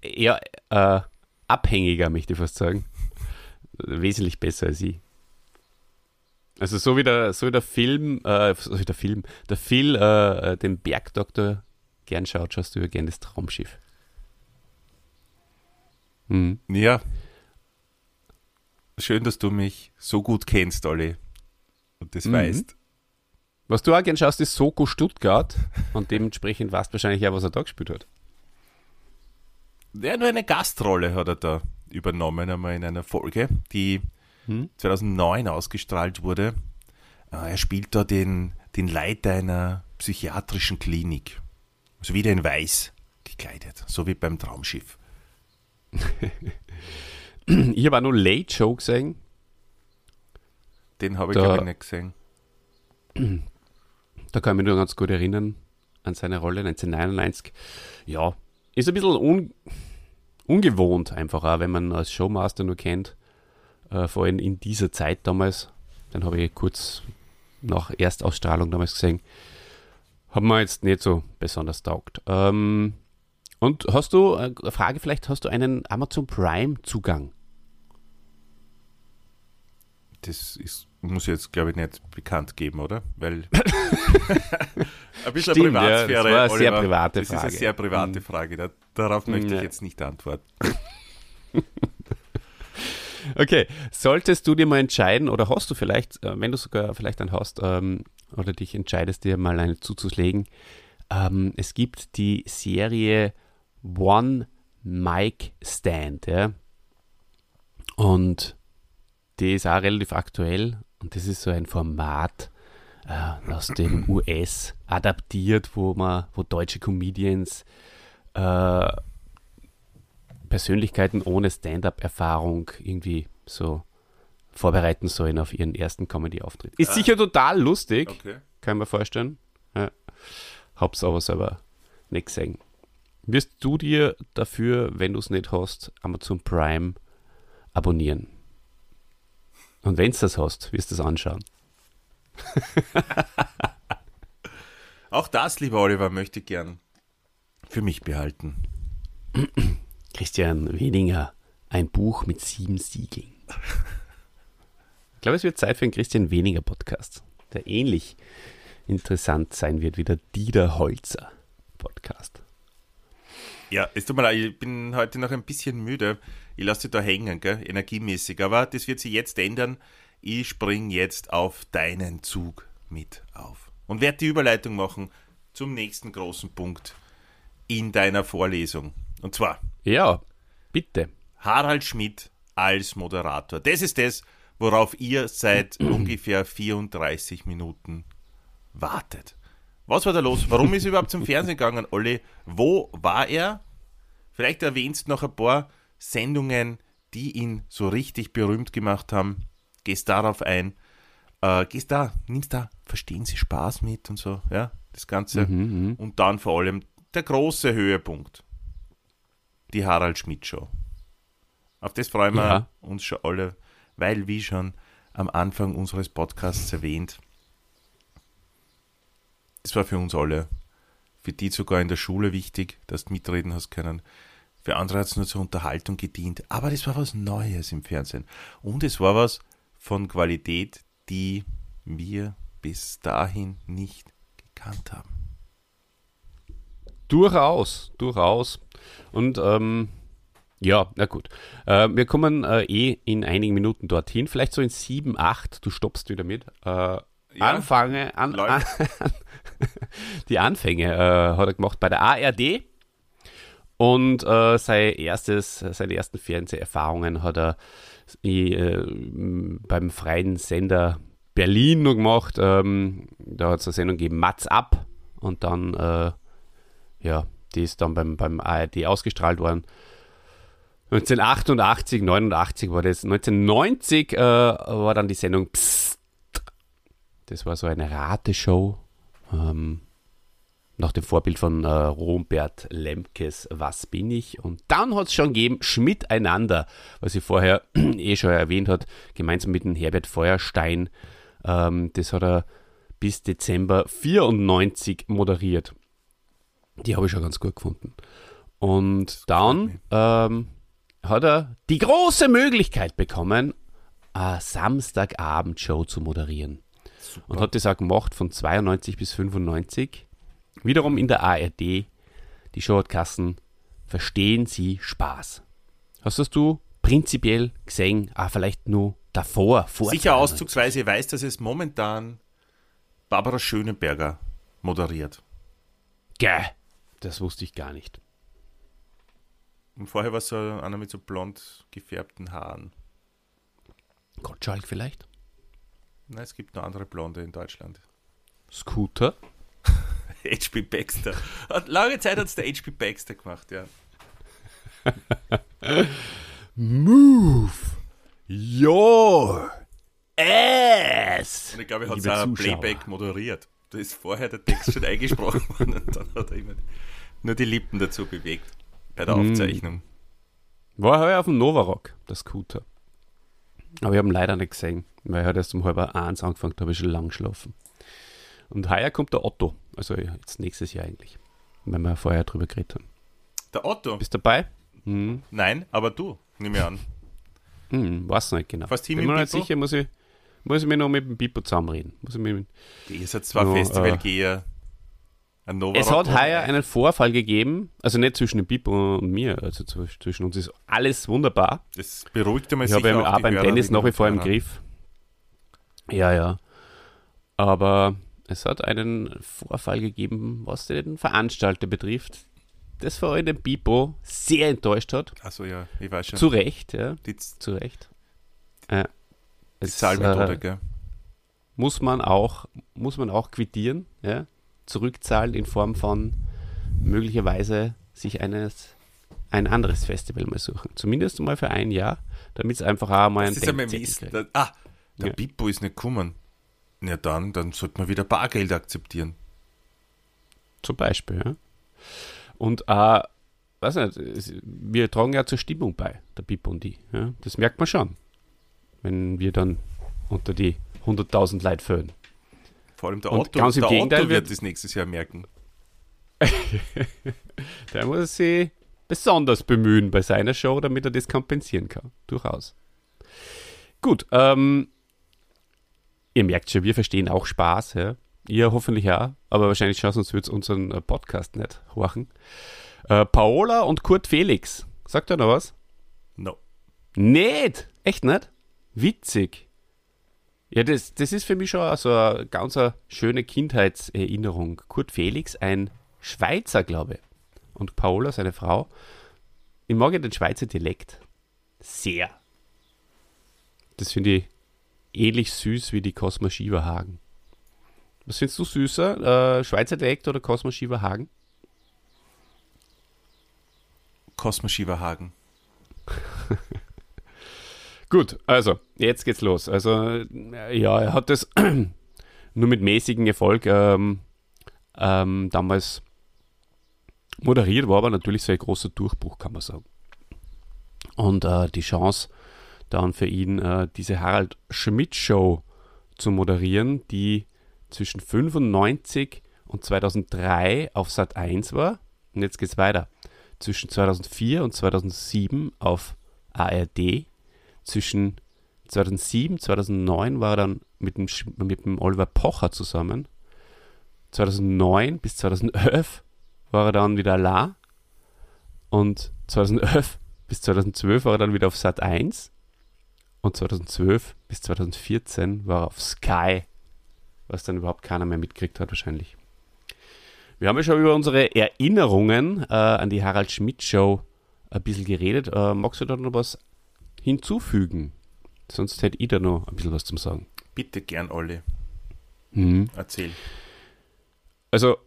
eher äh, abhängiger, möchte ich fast sagen. Wesentlich besser als ich. Also so wie der, so wie der Film, äh, so wie der Film, der Phil äh, den Bergdoktor gern schaut, schaust du ja gern das Traumschiff. Mhm. Ja. Schön, dass du mich so gut kennst, Olli. Und das Mhm. weißt. Was du auch gern schaust, ist Soko Stuttgart und dementsprechend weißt du wahrscheinlich auch, was er da gespielt hat. Ja, nur eine Gastrolle hat er da übernommen, einmal in einer Folge, die Hm? 2009 ausgestrahlt wurde. Äh, Er spielt da den, den Leiter einer psychiatrischen Klinik. Also wieder in weiß gekleidet, so wie beim Traumschiff. Ich habe auch nur Late Show gesehen. Den habe ich, glaube ich, nicht gesehen. Da kann ich mich nur ganz gut erinnern an seine Rolle 1999. Ja, ist ein bisschen un ungewohnt einfach auch, wenn man als Showmaster nur kennt. Äh, vor allem in dieser Zeit damals. Den habe ich kurz nach Erstausstrahlung damals gesehen. Hat mir jetzt nicht so besonders taugt. Ähm, und hast du, äh, eine Frage vielleicht, hast du einen Amazon Prime Zugang? Das ist, muss ich jetzt, glaube ich, nicht bekannt geben, oder? Weil. ein bisschen Stimmt, ja, Privatsphäre. das war eine sehr Oliver. private Das ist Frage. eine sehr private Mhm. Frage. Da, darauf möchte Ja. ich jetzt nicht antworten. Okay, solltest du dir mal entscheiden oder hast du vielleicht, äh, wenn du sogar vielleicht einen hast ähm, oder dich entscheidest, dir mal eine zuzulegen, ähm, es gibt die Serie One Mic Stand, ja. Und die ist auch relativ aktuell und das ist so ein Format äh, aus dem US adaptiert, wo man, wo deutsche Comedians äh, Persönlichkeiten ohne Stand-up-Erfahrung irgendwie so vorbereiten sollen auf ihren ersten Comedy-Auftritt. Ist sicher total lustig, Okay. kann mir vorstellen. Ja. Hab's aber selber nicht gesehen. Wirst du dir dafür, wenn du es nicht hast, Amazon Prime abonnieren? Und wenn du das hast, wirst du es anschauen. Auch das, lieber Oliver, möchte ich gern für mich behalten. Christian Weniger, ein Buch mit sieben Siegeln. Ich glaube, es wird Zeit für einen Christian Weniger Podcast, der ähnlich interessant sein wird wie der Dieter Holzer Podcast. Ja, es tut mir leid, ich bin heute noch ein bisschen müde. Ich lasse dich da hängen, gell? energiemäßig. Aber das wird sich jetzt ändern. Ich spring jetzt auf deinen Zug mit auf. Und werde die Überleitung machen zum nächsten großen Punkt in deiner Vorlesung. Und zwar Ja, bitte. Harald Schmidt als Moderator. Das ist das, worauf ihr seit ungefähr 34 Minuten wartet. Was war da los? Warum ist er überhaupt zum Fernsehen gegangen, Olli? Wo war er? Vielleicht erwähnst du noch ein paar Sendungen, die ihn so richtig berühmt gemacht haben. Gehst darauf ein. Äh, gehst da, nimmst da, verstehen Sie Spaß mit und so, ja, das Ganze. Und dann vor allem der große Höhepunkt. Die Harald Schmidt Show. Auf das freuen wir Ja. uns schon alle, weil, wie schon am Anfang unseres Podcasts erwähnt, das war für uns alle, für die sogar in der Schule wichtig, dass du mitreden hast können. Für andere hat es nur zur Unterhaltung gedient. Aber das war was Neues im Fernsehen. Und es war was von Qualität, die wir bis dahin nicht gekannt haben. Durchaus, durchaus. Und ähm, ja, na gut. Äh, wir kommen äh, eh in einigen Minuten dorthin, vielleicht so in sieben, acht. Du stoppst wieder mit. Äh, Anfange, an, an, die Anfänge äh, hat er gemacht bei der ARD. Und äh, sein erstes, seine ersten Fernseherfahrungen hat er äh, beim freien Sender Berlin noch gemacht. Ähm, da hat es eine Sendung gegeben, Mats ab. Und dann, äh, ja, die ist dann beim, beim ARD ausgestrahlt worden. 1988, 89 war das. 1990 äh, war dann die Sendung Psst. Das war so eine Rateshow. Ähm, nach dem Vorbild von äh, Robert Lemkes Was bin ich? Und dann hat es schon gegeben Schmidt einander, was ich vorher eh schon erwähnt hat, gemeinsam mit dem Herbert Feuerstein. Ähm, das hat er bis Dezember 94 moderiert. Die habe ich schon ganz gut gefunden. Und dann ähm, hat er die große Möglichkeit bekommen, eine Samstagabendshow zu moderieren. Und hat das auch gemacht von 92 bis 95. Wiederum in der ARD. Die Show hat Kassen. Verstehen Sie Spaß. Hast das du prinzipiell gesehen? Ah, vielleicht nur davor, vor Sicher 92. auszugsweise, ich weiß, dass es momentan Barbara Schönenberger moderiert. Gäh, das wusste ich gar nicht. Und vorher war es so einer mit so blond gefärbten Haaren. Gottschalk vielleicht? Nein, es gibt noch andere Blonde in Deutschland. Scooter? H.P. Baxter. Lange Zeit hat es der H.P. Baxter gemacht, ja. Move your ass! Und ich glaube, er hat Zuschauer. Playback moderiert. Da ist vorher der Text schon eingesprochen worden und dann hat er immer nur die Lippen dazu bewegt bei der Mm. Aufzeichnung. War heuer auf dem Novarock, der Scooter. Aber ich habe ihn leider nicht gesehen, weil er hat erst um halb eins angefangen, da habe ich schon lang geschlafen. Und heuer kommt der Otto, also jetzt nächstes Jahr eigentlich, wenn wir vorher drüber geredet haben. Der Otto? Bist du dabei? Hm, Nein, aber du, nimm mir an. hm, weiß nicht genau. Fast Bin mir nicht sicher, muss ich, muss ich mir noch mit dem Pipo zusammenreden. Muss ich mit, Ihr seid zwar Festivalgeher. Nova Es hat heuer einen Vorfall gegeben, also nicht zwischen dem Pipo und mir, also zw- zwischen uns ist alles wunderbar. Das beruhigt einmal Ich habe auch auch beim Dennis nach wie vor im Hörer. Griff. Ja, ja. Aber es hat einen Vorfall gegeben, was den Veranstalter betrifft, das vor allem den Pipo sehr enttäuscht hat. Achso, ja, ich weiß schon. Zu Recht, ja, die zu Recht. Äh, die es, Zahlmethode, äh, gell? muss man auch, muss man auch quittieren, ja, zurückzahlen in Form von möglicherweise sich eines ein anderes Festival mal suchen. Zumindest mal für ein Jahr, damit es einfach auch mal ein Das ist wissen. kriegt. Da, ah, der Ja. Pippo ist nicht gekommen. Ja, dann, dann sollte man wieder Bargeld akzeptieren. Zum Beispiel, ja. Und äh, weiß nicht, wir tragen ja zur Stimmung bei, der Pippo und die. Ja? Das merkt man schon, wenn wir dann unter die 100.000 Leute füllen. Vor allem der Und Otto, ganz im der Gegenteil Otto wird wird- das nächstes Jahr merken. Der muss sich besonders bemühen bei seiner Show, damit er das kompensieren kann. Durchaus. Gut, ähm, ihr merkt schon, wir verstehen auch Spaß, ja. Ihr hoffentlich auch, aber wahrscheinlich schon, sonst wird unseren äh, Podcast nicht horchen. Äh, Paola und Kurt Felix. Sagt er noch was? No. Nicht! Echt nicht? Witzig. Ja, das, das ist für mich schon so eine ganz eine schöne Kindheitserinnerung. Kurt Felix, ein Schweizer, glaube ich. und Paola, seine Frau. Ich mag ja den Schweizer Dialekt sehr. Das finde ich ähnlich süß wie die Cosma Schieberhagen. Was findest du süßer? Äh, Schweizer Dialekt oder Cosma Schieberhagen? Cosmo Schieberhagen. Gut, also, jetzt geht's los. Also, äh, ja, er hat das nur mit mäßigem Erfolg ähm, ähm, damals moderiert, war aber natürlich ein großer Durchbruch, kann man sagen. Und äh, die Chance dann für ihn, äh, diese Harald Schmidt Show zu moderieren, die zwischen 95 und 2003 auf Sat 1 war. Und jetzt geht's weiter. Zwischen 2004 und 2007 auf ARD. Zwischen 2007, 2009 war er dann mit dem, mit dem Oliver Pocher zusammen. 2009 bis 2011 war er dann wieder la. Und 2011 bis 2012 war er dann wieder auf Sat 1. Und 2012 bis 2014 war er auf Sky, was dann überhaupt keiner mehr mitgekriegt hat wahrscheinlich. Wir haben ja schon über unsere Erinnerungen äh, an die Harald Schmidt Show ein bisschen geredet. Äh, magst du da noch was hinzufügen? Sonst hätte ich da noch ein bisschen was zum Sagen. Bitte gern, Olli. Mhm. Erzähl. Also,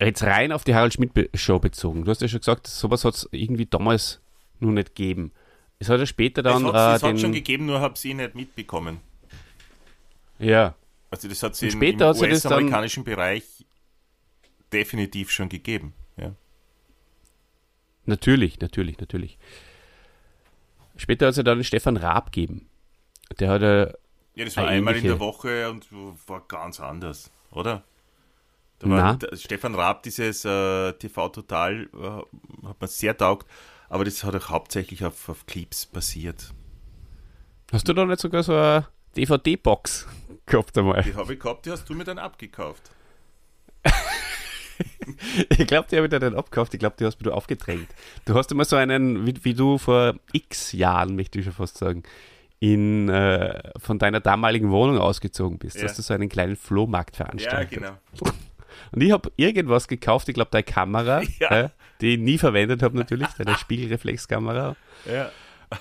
jetzt rein auf die Harald Schmidt Show bezogen. Du hast ja schon gesagt, sowas hat es irgendwie damals noch nicht gegeben. Es hat ja später dann es hat, es äh, hat schon gegeben, nur habe sie nicht mitbekommen. ja, Also das hat sie im, im US-amerikanischen Bereich definitiv schon gegeben. Ja. Natürlich, natürlich, natürlich. Später hat es ja dann Stefan Raab gegeben. Der hat ja, ja, das war einmal in der Woche und war ganz anders, oder? Da war Stefan Raab, dieses äh, TV Total, äh, hat mir sehr taugt, aber das hat auch hauptsächlich auf, auf Clips basiert. hast du da nicht sogar so eine DVD-Box gehabt einmal? Die habe ich gehabt, die hast du mir dann abgekauft. Ich glaube, die habe ich dir nicht abgekauft. Ich glaube, die hast du aufgedrängt. Du hast immer so einen, wie, wie du vor x Jahren, möchte ich schon fast sagen, in, äh, von deiner damaligen Wohnung ausgezogen bist. Ja. Hast du so einen kleinen Flohmarkt veranstaltet. genau. Und ich habe irgendwas gekauft, ich glaube, deine Kamera, Ja. äh, die ich nie verwendet habe natürlich, deine Spiegelreflexkamera. Ja.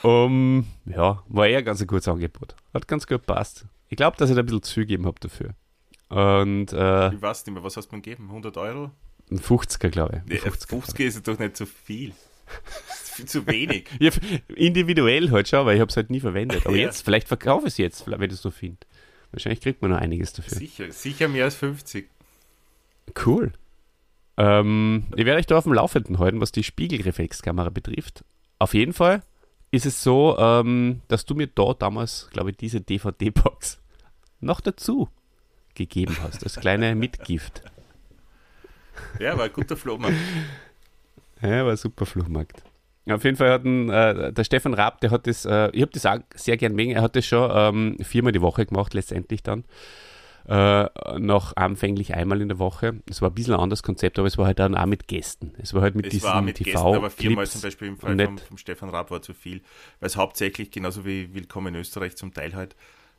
Um, ja, war eher ganz ein gutes Angebot. Hat ganz gut passt. Ich glaube, dass ich da ein bisschen zugegeben habe dafür. Und äh, Ich weiß nicht mehr, was hast du mir gegeben? 100 Euro? ein 50er, glaube ich. Ein 50er. 50 ist doch nicht so viel. Das ist viel zu wenig. Ja, individuell halt schon, weil ich habe es halt nie verwendet. Aber Ja. jetzt, vielleicht verkaufe ich es jetzt, wenn ich es so finde. Wahrscheinlich kriegt man noch einiges dafür. Sicher, sicher mehr als 50. Cool. Ähm, ich werde euch da auf dem Laufenden halten, was die Spiegelreflexkamera betrifft. Auf jeden Fall ist es so, ähm, dass du mir da damals, glaube ich, diese DVD-Box noch dazu gegeben hast, als kleine Mitgift. Ja, war ein guter Flohmarkt. Ja, war ein super Flohmarkt. Auf jeden Fall hat ein, äh, der Stefan Raab, der hat das, äh, ich habe das auch sehr gern wegen, er hat das schon ähm, viermal die Woche gemacht, letztendlich dann. Äh, noch anfänglich einmal in der Woche. Es war ein bisschen ein anderes Konzept, aber es war halt dann auch mit Gästen. Es war halt mit Es diesen war mit Gästen, TV aber viermal Clips zum Beispiel im Fall vom, vom Stefan Raab war zu viel, weil es hauptsächlich, genauso wie Willkommen in Österreich zum Teil halt,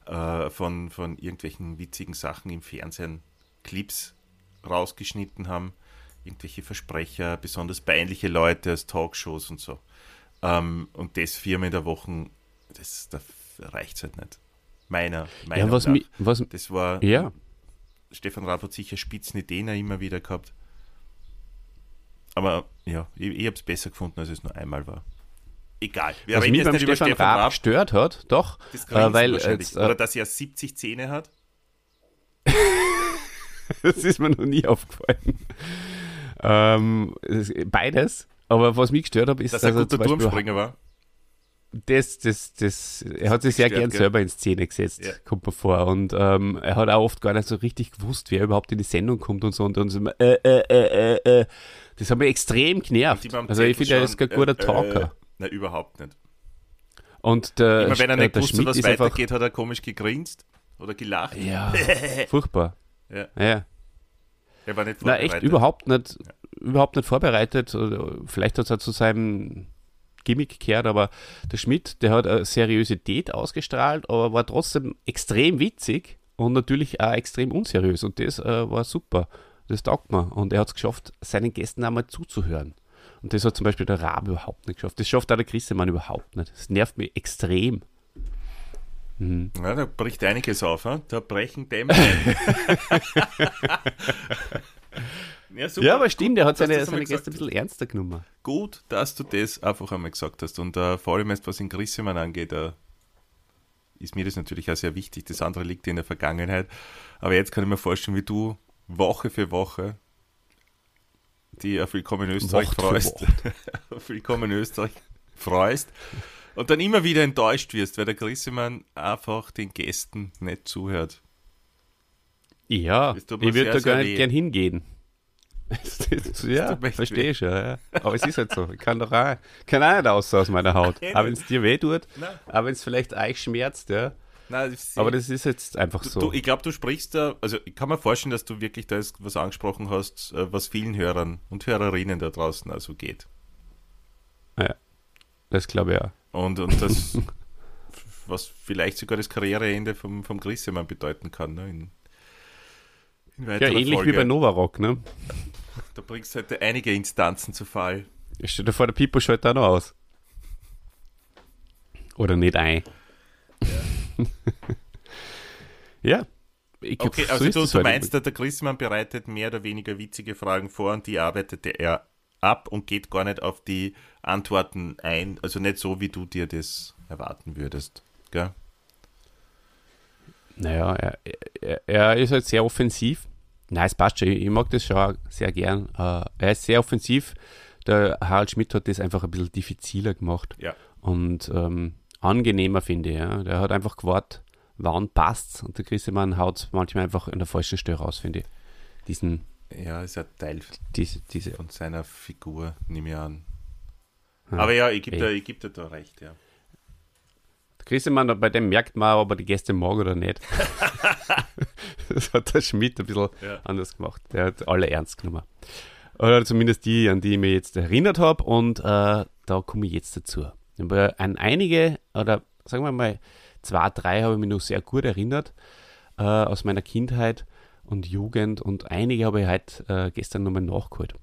äh, von, von irgendwelchen witzigen Sachen im Fernsehen Clips rausgeschnitten haben, irgendwelche Versprecher, besonders peinliche Leute aus Talkshows und so. Ähm, und das viermal in der Woche, das, da reicht halt nicht. Meiner, meiner Ja, was, nach. mi, was, Das war, ja, Stefan Raab hat sicher spitzen Ideen immer wieder gehabt. Aber ja, ich, ich habe es besser gefunden, als es nur einmal war. Egal. Wir was mich beim Stefan Stefan Raab Raab. gestört hat, doch, Das äh, weil jetzt, äh, Oder dass er 70 Zähne hat. das ist mir noch nie aufgefallen. Ähm, es- beides. Aber was mich gestört hat, ist, Dass er ein er guter Turmspringer war. Das, das, das, er hat sich sehr gern gell? selber in Szene gesetzt, Ja. kommt mir vor. Und ähm, er hat auch oft gar nicht so richtig gewusst, wer überhaupt in die Sendung kommt und so. Und dann so äh, äh, äh, äh, äh. Das hat mich extrem genervt. Also ich finde, er ist kein guter äh, Talker. Äh, nein, überhaupt nicht. Und der, Immer wenn er nicht der wusste, was weitergeht, hat er komisch gegrinst oder gelacht. ja, furchtbar. Ja. Ja. Er war nicht Na, vorbereitet. echt überhaupt nicht, überhaupt nicht vorbereitet. Vielleicht hat halt zu seinem Gimmick gekehrt, aber der Schmidt, der hat eine Seriosität ausgestrahlt, aber war trotzdem extrem witzig und natürlich auch extrem unseriös. Und das äh, war super. Das taugt mir. Und er hat es geschafft, seinen Gästen einmal zuzuhören. Und das hat zum Beispiel der Rabe überhaupt nicht geschafft. Das schafft auch der Grissemann überhaupt nicht. Das nervt mich extrem. Mhm. Ja, da bricht einiges auf, hm? da brechen Dämme. ja, super. Ja, aber stimmt, der hat seine, seine Gäste ein bisschen ernster genommen. Gut, dass du das einfach einmal gesagt hast. Und äh, vor allem was in Grissemann angeht, äh, ist mir das natürlich auch sehr wichtig. Das andere liegt in der Vergangenheit. Aber jetzt kann ich mir vorstellen, wie du Woche für Woche die auf Willkommen in Österreich freust. auf Willkommen Österreich freust. Und dann immer wieder enttäuscht wirst, weil der Grissemann einfach den Gästen nicht zuhört. Ja, ich würde da gar nicht gern hingehen. Ja, verstehe ich schon. Ja. Aber es ist halt so. Ich kann doch auch, kann auch nicht raus aus meiner Haut. Ja, Aber wenn es dir weh tut, Nein. aber wenn es vielleicht euch schmerzt, ja. Nein, Aber das ist jetzt einfach so. Du, ich glaube, du sprichst da, also ich kann mir vorstellen, dass du wirklich da was angesprochen hast, äh, was vielen Hörern und Hörerinnen da draußen also geht. ja, das glaube ich auch. Und, und das, was vielleicht sogar das Karriereende vom, vom Grissemann bedeuten kann. Ne? In, in Ja, ähnlich Folge. wie bei Novarock, ne? Da bringst du heute einige Instanzen zu Fall. Ich stell dir vor, der Pipo schaut da noch aus. Oder nicht ein. Ja. Ich glaub, Okay, so also du, du halt. meinst, der Grissemann bereitet mehr oder weniger witzige Fragen vor und die arbeitete er ab und geht gar nicht auf die Antworten ein. Also nicht so, wie du dir das erwarten würdest. Gell? Naja, er, er, er ist halt sehr offensiv. Nein, es passt schon. Ich, ich mag das schon sehr gern. Äh, er ist sehr offensiv. Der Harald Schmidt hat das einfach ein bisschen diffiziler gemacht. Ja. Und ähm, angenehmer, finde ich. Ja. Der hat einfach gewartet, wann passt Und der Grissemann haut manchmal einfach an der falschen Stelle raus, finde ich. Diesen, Ja, ist ein Teil diese, diese. von seiner Figur, nehme ich an. Ja. Aber ja, ich gebe Eh. dir, ich geb dir da recht, ja. Der Grissemann, bei dem merkt man, ob er die Gäste mag oder nicht. das hat der Schmidt ein bisschen Ja. anders gemacht. Der hat alle ernst genommen. Oder zumindest die, an die ich mich jetzt erinnert habe. Und äh, da komme ich jetzt dazu. Aber an einige, oder sagen wir mal, zwei, drei habe ich mich noch sehr gut erinnert äh, aus meiner Kindheit und Jugend. Und einige habe ich halt äh, gestern nochmal nachgeholt.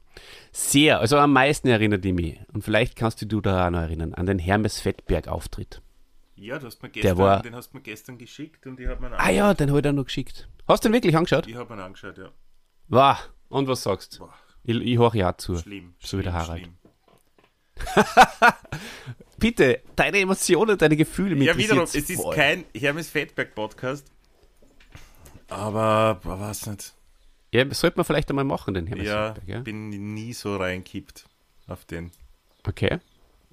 Sehr, also am meisten erinnert ich mich. Und vielleicht kannst du dich da auch noch erinnern, an den Hermes Fettberg-Auftritt. Ja, du hast mir Der gestern, war- den hast du mir gestern geschickt und ich habe mir Ah ja, den habe ich dann noch geschickt. Hast du den wirklich angeschaut? Ich habe mir angeschaut, ja. Wow. Und was sagst du? Ich, ich höre ja zu. schlimm. So wie der schlimm, Harald. schlimm. Bitte, deine Emotionen, deine Gefühle mich Ja, wiederum, es interessiert's ist voll. kein Hermes Fettberg Podcast. Aber, aber was nicht. Ja, das sollte man vielleicht einmal machen, den Hermes Ja, Fettberg, ja? bin nie so reinkippt auf den. Okay.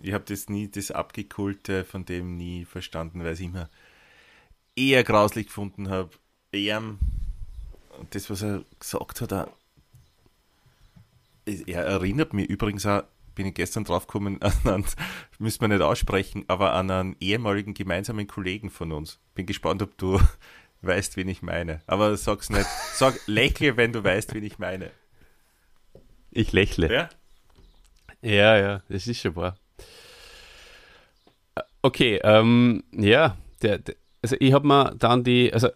Ich habe das nie, das Abgekulte von dem nie verstanden, weil ich immer eher grauslich gefunden habe. Eher das, was er gesagt hat, auch, er erinnert mich übrigens auch, bin ich gestern draufgekommen, an einen, müssen wir nicht aussprechen, aber an einen ehemaligen gemeinsamen Kollegen von uns. Bin gespannt, ob du weißt, wen ich meine. Aber sag's nicht. Sag, lächle, wenn du weißt, wen ich meine. Ich lächle. Ja? Ja, ja, das ist schon wahr. Äh, Okay, ähm, ja, der, der, also ich habe mir dann die, also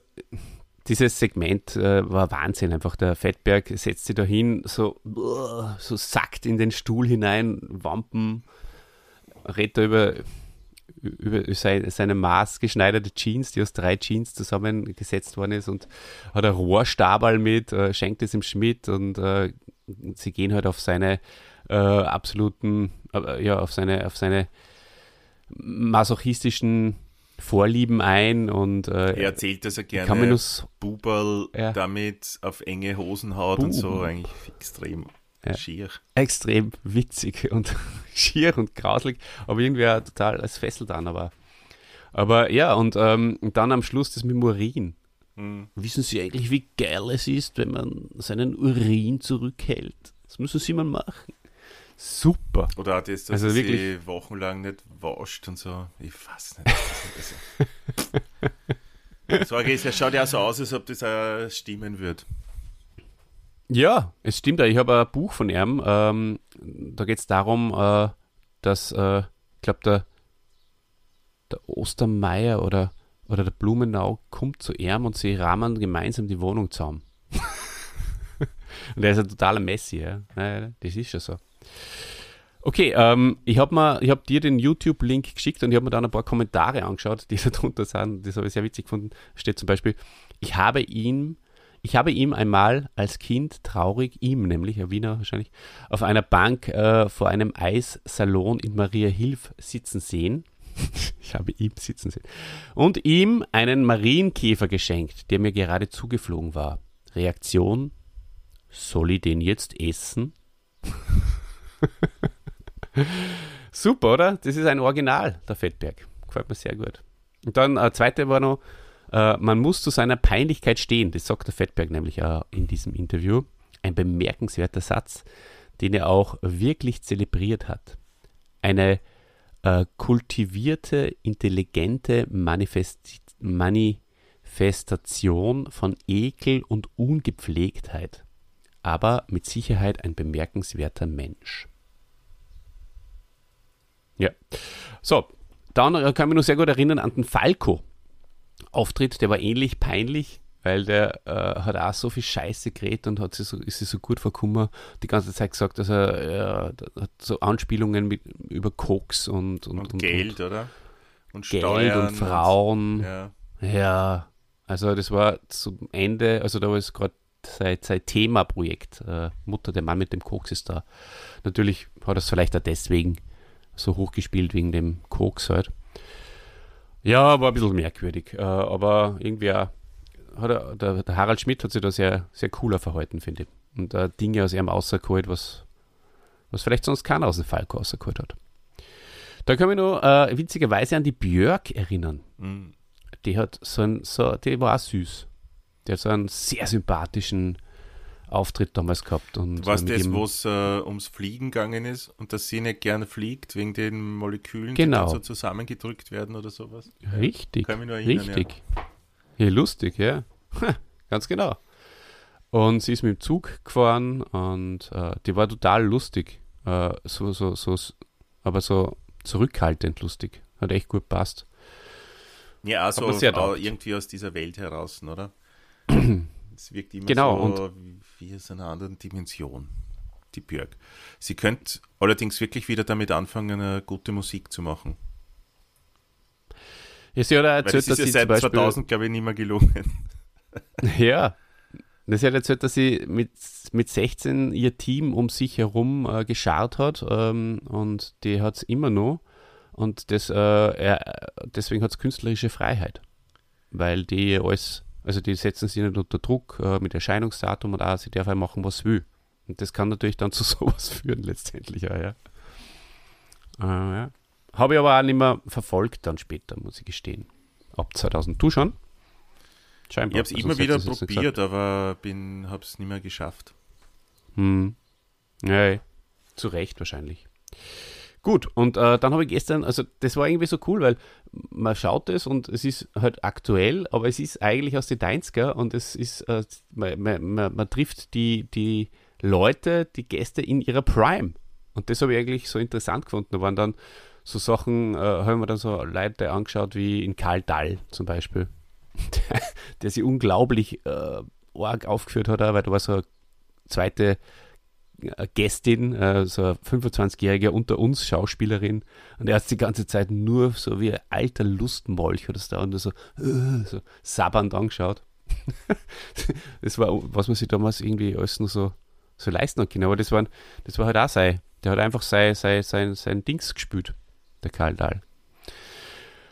dieses Segment äh, war Wahnsinn einfach. Der Fettberg setzt sich da hin, so, uah, so sackt in den Stuhl hinein, Wampen, redet da über, über seine, seine maßgeschneiderte Jeans, die aus drei Jeans zusammengesetzt worden ist und hat ein Rohrstabal mit, äh, schenkt es im Schmidt und äh, sie gehen halt auf seine äh, absoluten, äh, ja, auf seine, auf seine masochistischen Vorlieben ein und äh, Er erzählt, er kann mir gerne so, Buberl Ja. damit auf enge Hosen haut und so. Eigentlich extrem Ja. schier. extrem witzig und schier und grauslig, aber irgendwie auch total als fesselt an. Aber, aber ja, und ähm, dann am Schluss das mit dem Urin. Hm. Wissen Sie eigentlich, wie geil es ist, wenn man seinen Urin zurückhält? Das müssen Sie mal machen. Super. Oder auch das, dass Also wirklich- sie wochenlang nicht wascht und so. Ich weiß nicht. Also, Sorge ist, er schaut ja so aus, als ob das auch stimmen wird. Ja, es stimmt. Ich habe ein Buch von ihm. Ähm, da geht es darum, äh, dass, äh, ich glaube, der, der Ostermeier oder, oder der Blumenau kommt zu ihm und sie rahmen gemeinsam die Wohnung zusammen. und er ist ein totaler Messi, ja. ja. Das ist schon so. Okay, ähm, ich habe hab dir den YouTube-Link geschickt und ich habe mir dann ein paar Kommentare angeschaut, die da drunter sind. Das habe ich sehr witzig gefunden. Steht zum Beispiel, ich habe ihm, ich habe ihm einmal als Kind traurig, ihm nämlich, ein Wiener wahrscheinlich, auf einer Bank äh, vor einem Eissalon in Maria Hilf sitzen sehen. ich habe ihm sitzen sehen. Und ihm einen Marienkäfer geschenkt, der mir gerade zugeflogen war. Reaktion, soll ich den jetzt essen? Super, oder? Das ist ein Original, der Fettberg. Gefällt mir sehr gut. Und dann, äh, zweite war noch, äh, man muss zu seiner Peinlichkeit stehen. Das sagt der Fettberg nämlich auch in diesem Interview. Ein bemerkenswerter Satz, den er auch wirklich zelebriert hat. Eine äh, kultivierte, intelligente Manifest Manifestation von Ekel und Ungepflegtheit, aber mit Sicherheit ein bemerkenswerter Mensch. Ja. So, dann äh, kann ich mich noch sehr gut erinnern an den Falco-Auftritt, der war ähnlich peinlich, weil der äh, hat auch so viel Scheiße geredet und hat sich so, ist sich so gut verkummer die ganze Zeit gesagt, dass er äh, hat so Anspielungen mit, über Koks und, und, Und, und Geld, und oder? Und Geld Steuern. und Frauen. ja. Ja, also das war zum Ende, also da war es gerade sein, sein Themaprojekt. Äh, Mutter, der Mann mit dem Koks ist da. Natürlich hat er es vielleicht auch deswegen so hochgespielt, wegen dem Koks halt. Ja, war ein bisschen merkwürdig. Äh, aber irgendwie auch, hat er, der, der Harald Schmidt hat sich da sehr, sehr cooler verhalten, finde ich. Und äh, Dinge aus ihm rausgeholt, was, was vielleicht sonst keiner aus dem Falco rausgeholt hat. Da kann ich noch äh, witzigerweise an die Björk erinnern Mhm. die hat so ein, so, die war auch süß. Die hat so einen sehr sympathischen Auftritt damals gehabt. Und Was so mit das, wo es äh, ums Fliegen gegangen ist und dass sie nicht gerne fliegt wegen den Molekülen, Genau. die dann so zusammengedrückt werden oder sowas? Richtig, Kann mich nur erinnern, richtig. Ja. lustig, ja. Ganz genau. Und sie ist mit dem Zug gefahren und äh, die war total lustig. Äh, so, so, so, aber so zurückhaltend lustig. Hat echt gut passt. Ja, also irgendwie aus dieser Welt heraus, oder? Es wirkt immer Genau, so wie aus einer anderen Dimension, die Björk. Sie könnte allerdings wirklich wieder damit anfangen, eine gute Musik zu machen. Ja, sie hat Weil erzählt, das ist sie ja zum seit Beispiel 2000, glaube ich, nicht mehr gelungen. Ja. Das hat erzählt, dass sie mit, mit 16 ihr Team um sich herum äh, geschart hat ähm, und die hat es immer noch. Und das, äh, er, deswegen hat es künstlerische Freiheit. Weil die alles, also die setzen sich nicht unter Druck äh, mit Erscheinungsdatum und auch, sie darf einfach machen, was sie will. Und das kann natürlich dann zu sowas führen, letztendlich auch, ja. Äh, ja. Habe ich aber auch nicht mehr verfolgt dann später, muss ich gestehen. Ab 2000. Du schon? Scheinbar. Ich habe es Also immer wieder probiert, aber bin, habe es nicht mehr geschafft. hm. Ja. zu Recht wahrscheinlich. Gut, und äh, dann habe ich gestern, also das war irgendwie so cool, weil man schaut es und es ist halt aktuell, aber es ist eigentlich aus den 90er und es ist, äh, man, man, man, trifft die, die Leute, die Gäste in ihrer Prime. Und das habe ich eigentlich so interessant gefunden. Da waren dann so Sachen, äh, haben wir dann so Leute angeschaut wie in Karl Dall zum Beispiel, der, der sich unglaublich äh, arg aufgeführt hat, weil da war so eine zweite Gästin, äh, so eine 25-jährige unter uns Schauspielerin und er hat die ganze Zeit nur so wie ein alter Lustmolch oder so und so, äh, so sabbernd angeschaut. das war, was man sich damals irgendwie alles nur so, so leisten können, aber das war, das war halt auch sein, der hat einfach sein, sein, sein, sein Dings gespielt, der Karl Dahl.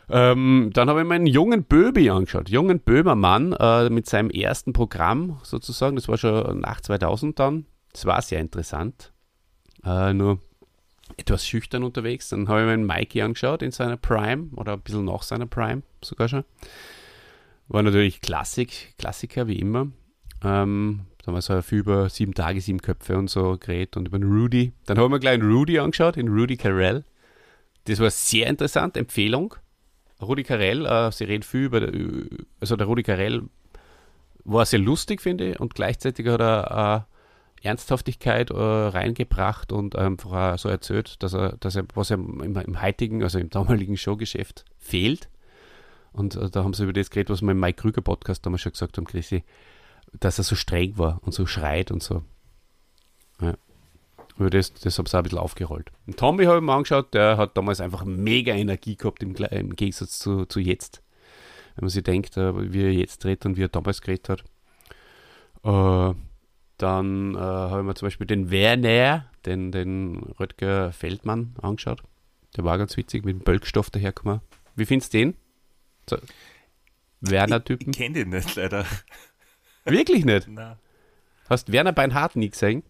Ähm, dann habe ich mir einen jungen Böbi angeschaut. Jungen Böhmermann äh, mit seinem ersten Programm sozusagen. Das war schon nach 2000 dann. Das war sehr interessant. Äh, nur etwas schüchtern unterwegs. Dann habe ich mir Mikey angeschaut in seiner Prime oder ein bisschen nach seiner Prime sogar schon. War natürlich Klassik, Klassiker wie immer. Ähm, da haben wir so viel über sieben Tage, sieben Köpfe und so geredet und über den Rudy. Dann haben wir gleich einen Rudy angeschaut, den Rudy Carell. Das war sehr interessant, Empfehlung. Rudi Carell, äh, sie reden viel über, also der Rudi Carell war sehr lustig, finde ich, und gleichzeitig hat er äh, Ernsthaftigkeit äh, reingebracht und einfach äh, so erzählt, dass er, dass er, was ihm im, im heutigen, also im damaligen Showgeschäft fehlt. Und äh, da haben sie über das geredet, was wir im Mike Krüger Podcast damals schon gesagt haben, Chrissy, dass er so streng war und so schreit und so. Ja. Aber das, das habe ich auch ein bisschen aufgerollt. Und Tommy habe ich mir angeschaut, der hat damals einfach mega Energie gehabt im, im Gegensatz zu, zu jetzt. Wenn man sich denkt, äh, wie er jetzt dreht und wie er damals geredet hat. Äh, dann äh, habe ich mir zum Beispiel den Werner, den, den Röttger Feldmann angeschaut. Der war ganz witzig, mit dem Bölkstoff dahergekommen. Wie findest du den? So, Werner-Typen? Ich kenne den nicht leider. Wirklich nicht? Na. Hast Werner Beinhardt nie gesehen?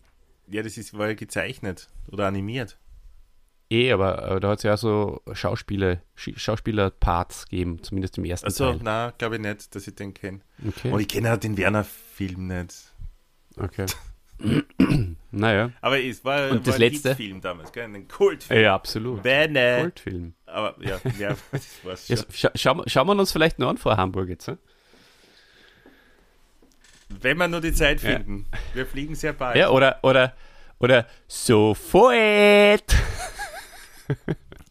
Ja, das ist, war ja gezeichnet oder animiert. Eh, aber, aber da hat es ja auch so Schauspieler, Sch- Schauspieler-Parts gegeben, zumindest im ersten Also, Teil. na, glaube ich nicht, dass ich den kenne. Okay. Und ich kenne auch den Werner-Film nicht. Okay. naja. Aber es war, Und das war ein letzte? Film damals, gell? Ein Kultfilm. Ja, absolut. Werner. Kultfilm. Aber ja, ja das war's schon. Jetzt, scha schauen, wir- schauen wir uns vielleicht noch an vor Hamburg jetzt. ne? Wenn wir nur die Zeit Ja. finden. Wir fliegen sehr bald. Ja, oder, oder, oder sofort.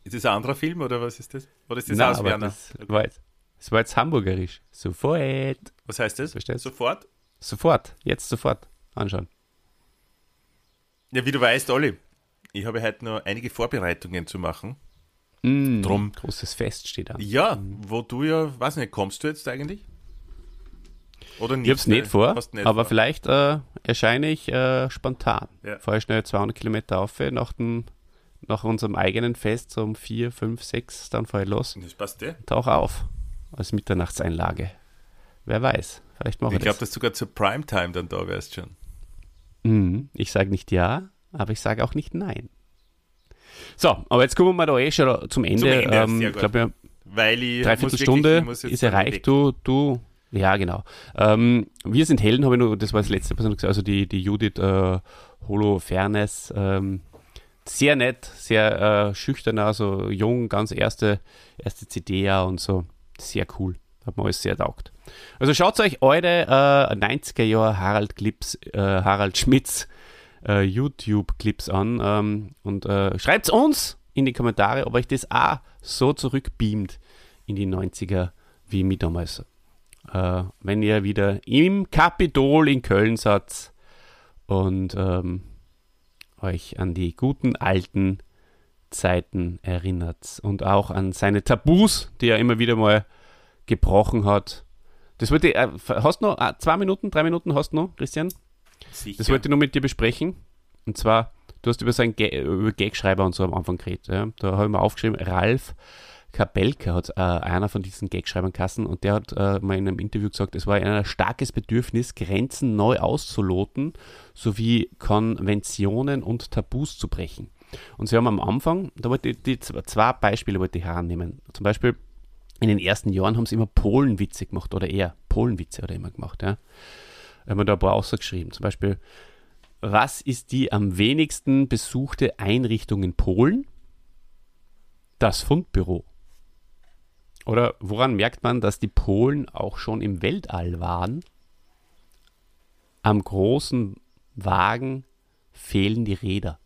Ist das ein anderer Film oder was ist das? Oder ist das Nein, aus aber Werner? das war jetzt, das war jetzt hamburgerisch. Sofort. Was heißt das? Verstehst du? Sofort? Sofort. Jetzt sofort. Anschauen. Ja, wie du weißt, Olli, ich habe heute noch einige Vorbereitungen zu machen. Mm, Drum. Großes Fest steht an. Ja, wo du ja, weiß nicht, kommst du jetzt eigentlich? Oder nicht? Ich hab's nicht vor, nicht aber vor. vielleicht äh, erscheine ich äh, spontan. Ja. Fahre schnell 200 Kilometer auf, nach, dem, nach unserem eigenen Fest, so um 4, 5, 6, dann fahre ich los. Das passt eh. Tauch auf als Mitternachtseinlage. Wer weiß, vielleicht mache Ich ich glaube, das. dass du sogar zur Primetime dann da wärst schon. Mhm. Ich sage nicht ja, aber ich sage auch nicht nein. So, aber jetzt kommen wir da eh schon zum Ende. Ende, ähm, gut. glaube, ja, Weil ich. muss Dreiviertel wirklich- Stunde ich muss jetzt ist erreicht. Du, du, ja, genau. Ähm, wir sind Helden, habe ich nur, das war das letzte, was ich noch gesagt also die, die Judith äh, Holofernes. Ähm, sehr nett, sehr äh, schüchtern, also jung, ganz erste, erste CD ja und so. Sehr cool. Hat mir alles sehr taugt. Also schaut euch eure äh, 90er Jahre Harald Clips, äh, Harald Schmitz äh, YouTube-Clips an ähm, und äh, schreibt uns in die Kommentare, ob euch das auch so zurückbeamt in die 90er wie mich damals. Äh, wenn ihr wieder im Kapitol in Köln seid und ähm, euch an die guten alten Zeiten erinnert und auch an seine Tabus, die er immer wieder mal gebrochen hat. Das wollte ich, äh, hast du noch äh, zwei Minuten, drei Minuten hast du noch, Christian? Sicher. Das wollte ich nur mit dir besprechen. Und zwar, du hast über seinen über Gagschreiber und so am Anfang geredet. Ja? Da habe ich mal aufgeschrieben, Ralf Kabelka hat äh, einer von diesen Gagschreibern Kassen und der hat äh, mal in einem Interview gesagt, es war ein starkes Bedürfnis, Grenzen neu auszuloten, sowie Konventionen und Tabus zu brechen. Und sie haben am Anfang, da wollte ich die zwei Beispiele wollte ich herannehmen. Zum Beispiel in den ersten Jahren haben sie immer Polenwitze gemacht oder eher Polenwitze oder immer gemacht. Ja. Haben wir da ein paar ausgeschrieben. Zum Beispiel, was ist die am wenigsten besuchte Einrichtung in Polen? Das Fundbüro. Oder woran merkt man, dass die Polen auch schon im Weltall waren? Am großen Wagen fehlen die Räder.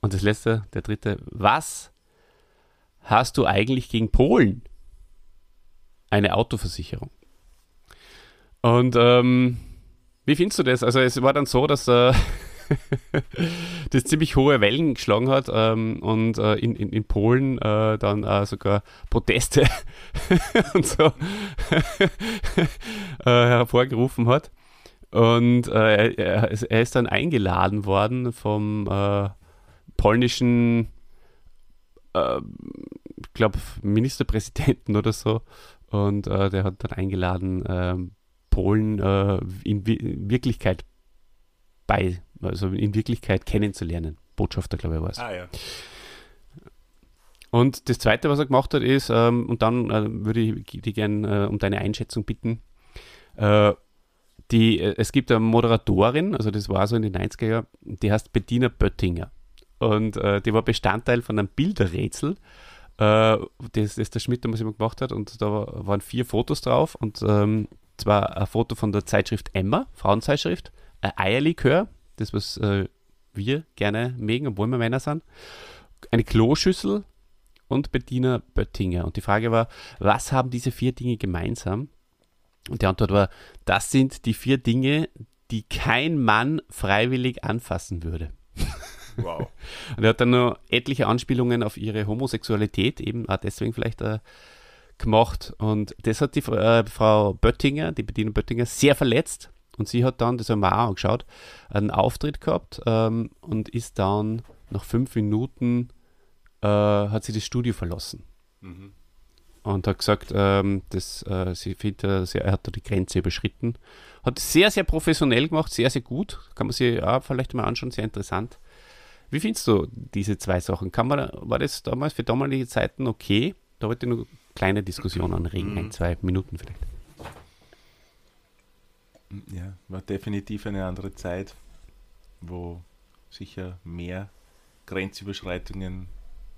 Und das letzte, der dritte, was hast du eigentlich gegen Polen? Eine Autoversicherung. Und ähm, wie findest du das? Also es war dann so, dass äh, das ziemlich hohe Wellen geschlagen hat ähm, und äh, in, in, in Polen äh, dann äh, sogar Proteste und so äh, hervorgerufen hat. Und äh, er, er ist dann eingeladen worden vom äh, polnischen, äh, ich glaube, Ministerpräsidenten oder so. Und äh, der hat dann eingeladen, ähm, Polen äh, in, Wi- in Wirklichkeit bei, also in Wirklichkeit kennenzulernen. Botschafter, glaube ich, war es. Ah ja. Und das Zweite, was er gemacht hat, ist, ähm, und dann äh, würde ich dich gerne äh, um deine Einschätzung bitten, äh, die, es gibt eine Moderatorin, also das war so in den 90er Jahren, die heißt Bettina Böttinger. Und äh, die war Bestandteil von einem Bilderrätsel, äh, das, das der Schmidt damals immer gemacht hat. Und da war- waren vier Fotos drauf. Und ähm, zwar ein Foto von der Zeitschrift Emma, Frauenzeitschrift, ein Eierlikör, das was äh, wir gerne mögen, obwohl wir Männer sind, eine Kloschüssel und Bettina Böttinger. Und die Frage war, was haben diese vier Dinge gemeinsam? Und die Antwort war, das sind die vier Dinge, die kein Mann freiwillig anfassen würde. Wow. Und er hat dann noch etliche Anspielungen auf ihre Homosexualität, eben auch deswegen vielleicht äh, gemacht. Und das hat die äh, Frau Böttinger, die Bedienung Böttinger, sehr verletzt. Und sie hat dann, das haben wir auch angeschaut, einen Auftritt gehabt ähm, und ist dann nach fünf Minuten, äh, hat sie das Studio verlassen. Und hat gesagt, ähm, dass, äh, sie findet, sie- er hat da die Grenze überschritten. Hat sehr, sehr professionell gemacht, sehr, sehr gut. Kann man sich auch vielleicht mal anschauen, sehr interessant. Wie findest du diese zwei Sachen? Kann man, war das damals für damalige Zeiten okay? Da wollte ich nur kleine Diskussion anregen, ein, zwei Minuten vielleicht. Ja, war definitiv eine andere Zeit, wo sicher mehr Grenzüberschreitungen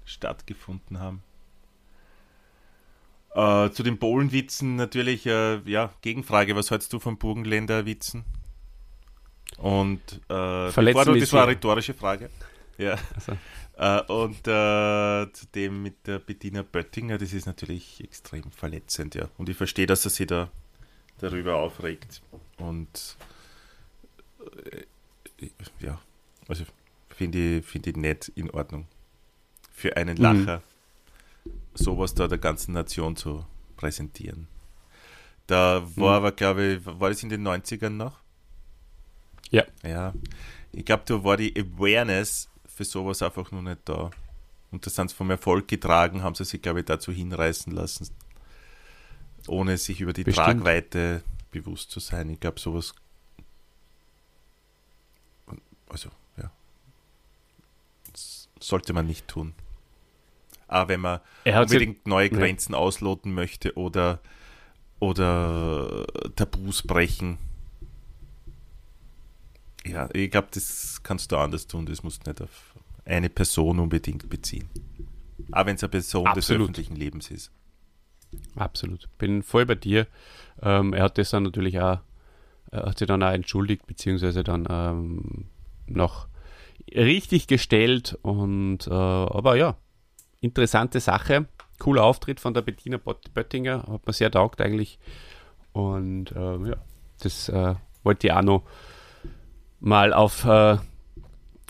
stattgefunden haben. Äh, zu den Polenwitzen natürlich, äh, ja, Gegenfrage, was hältst du von Burgenländer-Witzen? Und äh, bevor du, das war eine rhetorische Frage. Ja. Also, Äh, und äh, zu dem mit der Bettina Böttinger, das ist natürlich extrem verletzend, ja. Und ich verstehe, dass er sich da darüber aufregt. Und äh, ja, also finde ich, finde ich nicht in Ordnung. Für einen Mhm. Lacher sowas da der ganzen Nation zu präsentieren. Da war Mhm. aber, glaube ich, war das in den 90ern noch? Ja. Ja. Ich glaube, da war die Awareness für sowas einfach noch nicht da. Und das sind sie vom Erfolg getragen, haben sie sich, glaube ich, dazu hinreißen lassen, ohne sich über die Bestimmt. Tragweite bewusst zu sein. Ich glaube, sowas. Also, ja. Das sollte man nicht tun. Aber wenn man unbedingt neue. Grenzen ausloten möchte oder, oder Tabus brechen. Ja, ich glaube, das kannst du anders tun. Das musst du nicht auf eine Person unbedingt beziehen. Auch wenn es eine Person des Absolut. öffentlichen Lebens ist. absolut. Bin voll bei dir. Ähm, er hat das dann natürlich auch, er hat sich dann auch entschuldigt, beziehungsweise dann ähm, noch richtig gestellt. Und, äh, aber ja, interessante Sache. Cooler Auftritt von der Bettina Böttinger. Hat mir sehr taugt eigentlich. Und ähm, ja, das äh, wollte ich auch noch mal auf. Äh, äh,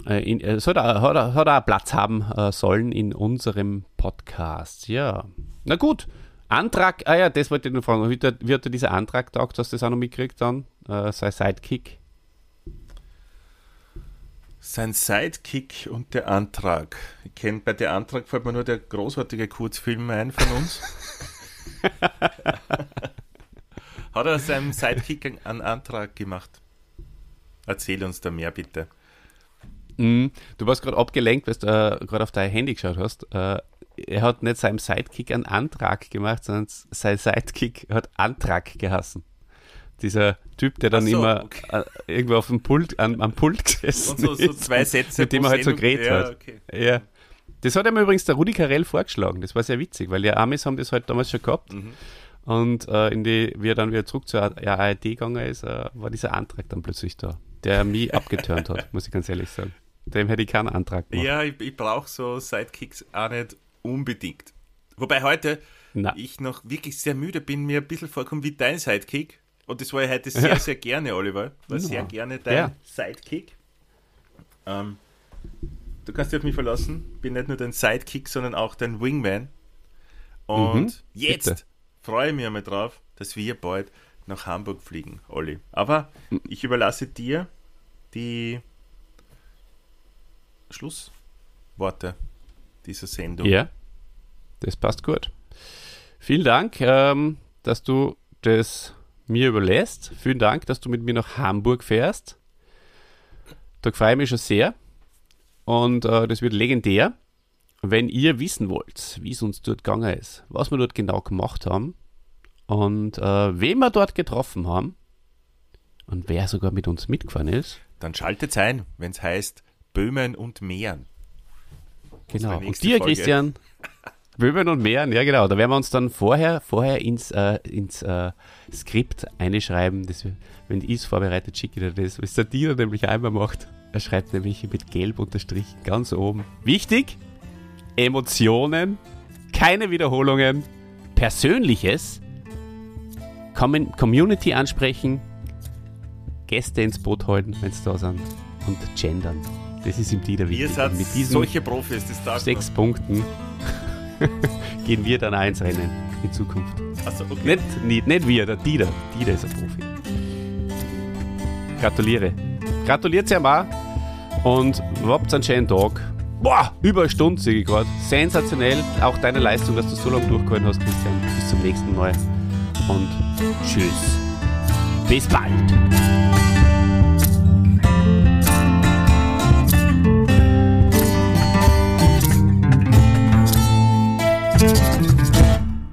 in, äh, soll da, hat, er- hat er auch Platz haben äh, sollen in unserem Podcast. Ja. Na gut. Antrag, ah ja, das wollte ich nur fragen. Wie, hat- wie hat dir dieser Antrag taugt? Hast du das auch noch mitgekriegt dann? Äh, sein Sidekick? Sein Sidekick und der Antrag. Ich kenne bei der Antrag fällt mir nur der großartige Kurzfilm ein von uns. Hat er seinem Sidekick einen- einen Antrag gemacht? Erzähl uns da mehr bitte. Mhm. Du warst gerade abgelenkt, weil du äh, gerade auf dein Handy geschaut hast. Äh, er hat nicht seinem Sidekick einen Antrag gemacht, sondern sein Sidekick hat Antrag geheißen. Dieser Typ, der dann so, immer okay. äh, irgendwo auf dem Pult, an, am Pult gesessen Und so, so ist. zwei Sätze. mit dem er halt so geredet ja, hat. Okay. Ja. Das hat ihm übrigens der Rudi Carell vorgeschlagen. Das war sehr witzig, weil die Amis haben das halt damals schon gehabt. Mhm. Und äh, in die, wie er dann wieder zurück zur ARD gegangen ist, äh, war dieser Antrag dann plötzlich da, der mich abgeturnt hat, muss ich ganz ehrlich sagen. Dem hätte ich keinen Antrag gemacht. Ja, ich, ich brauche so Sidekicks auch nicht unbedingt. Wobei heute Na, ich noch wirklich sehr müde bin, mir ein bisschen vorkommen wie dein Sidekick. Und das war ja heute sehr, sehr gerne, Oliver. War sehr Ja. gerne dein Ja. Sidekick. Ähm, du kannst dich auf mich verlassen. Bin nicht nur dein Sidekick, sondern auch dein Wingman. Und Mhm, jetzt bitte. freue ich mich einmal drauf, dass wir bald nach Hamburg fliegen, Olli. Aber ich überlasse dir die Schlussworte dieser Sendung. ja, das passt gut. Vielen Dank, ähm, dass du das mir überlässt. Vielen Dank, dass du mit mir nach Hamburg fährst. Da freue ich mich schon sehr. Und äh, das wird legendär. Wenn ihr wissen wollt, wie es uns dort gegangen ist, was wir dort genau gemacht haben und äh, wen wir dort getroffen haben und wer sogar mit uns mitgefahren ist, Dann schaltet ein, wenn es heißt Böhmen und Mähren. Genau. Und dir, Folge. Christian, Böhmen und Meeren, ja genau. Da werden wir uns dann vorher, vorher ins, äh, ins äh, Skript einschreiben. Das, wenn ich es vorbereitet, schicke ich dir das, was der Dieter nämlich einmal macht. Er schreibt nämlich mit gelb unterstrichen ganz oben. Wichtig, Emotionen, keine Wiederholungen, Persönliches, Com Community ansprechen, Gäste ins Boot halten, wenn es da sind und gendern. Das ist ihm Dieter Ihr wichtig. seid Und mit diesen solche Profis, das darf sechs Punkten gehen wir dann auch ins Rennen in Zukunft. man. Also, okay. Nicht, nicht, nicht wir, der Dieter. Dieter ist ein Profi. Gratuliere. Gratuliert sehr mal und habt einen schönen Tag. Boah, über eine Stunde sehe ich gerade. Sensationell. Auch deine Leistung, dass du so lange durchgehalten hast, Christian. Bis zum nächsten Mal. Und tschüss. Bis bald.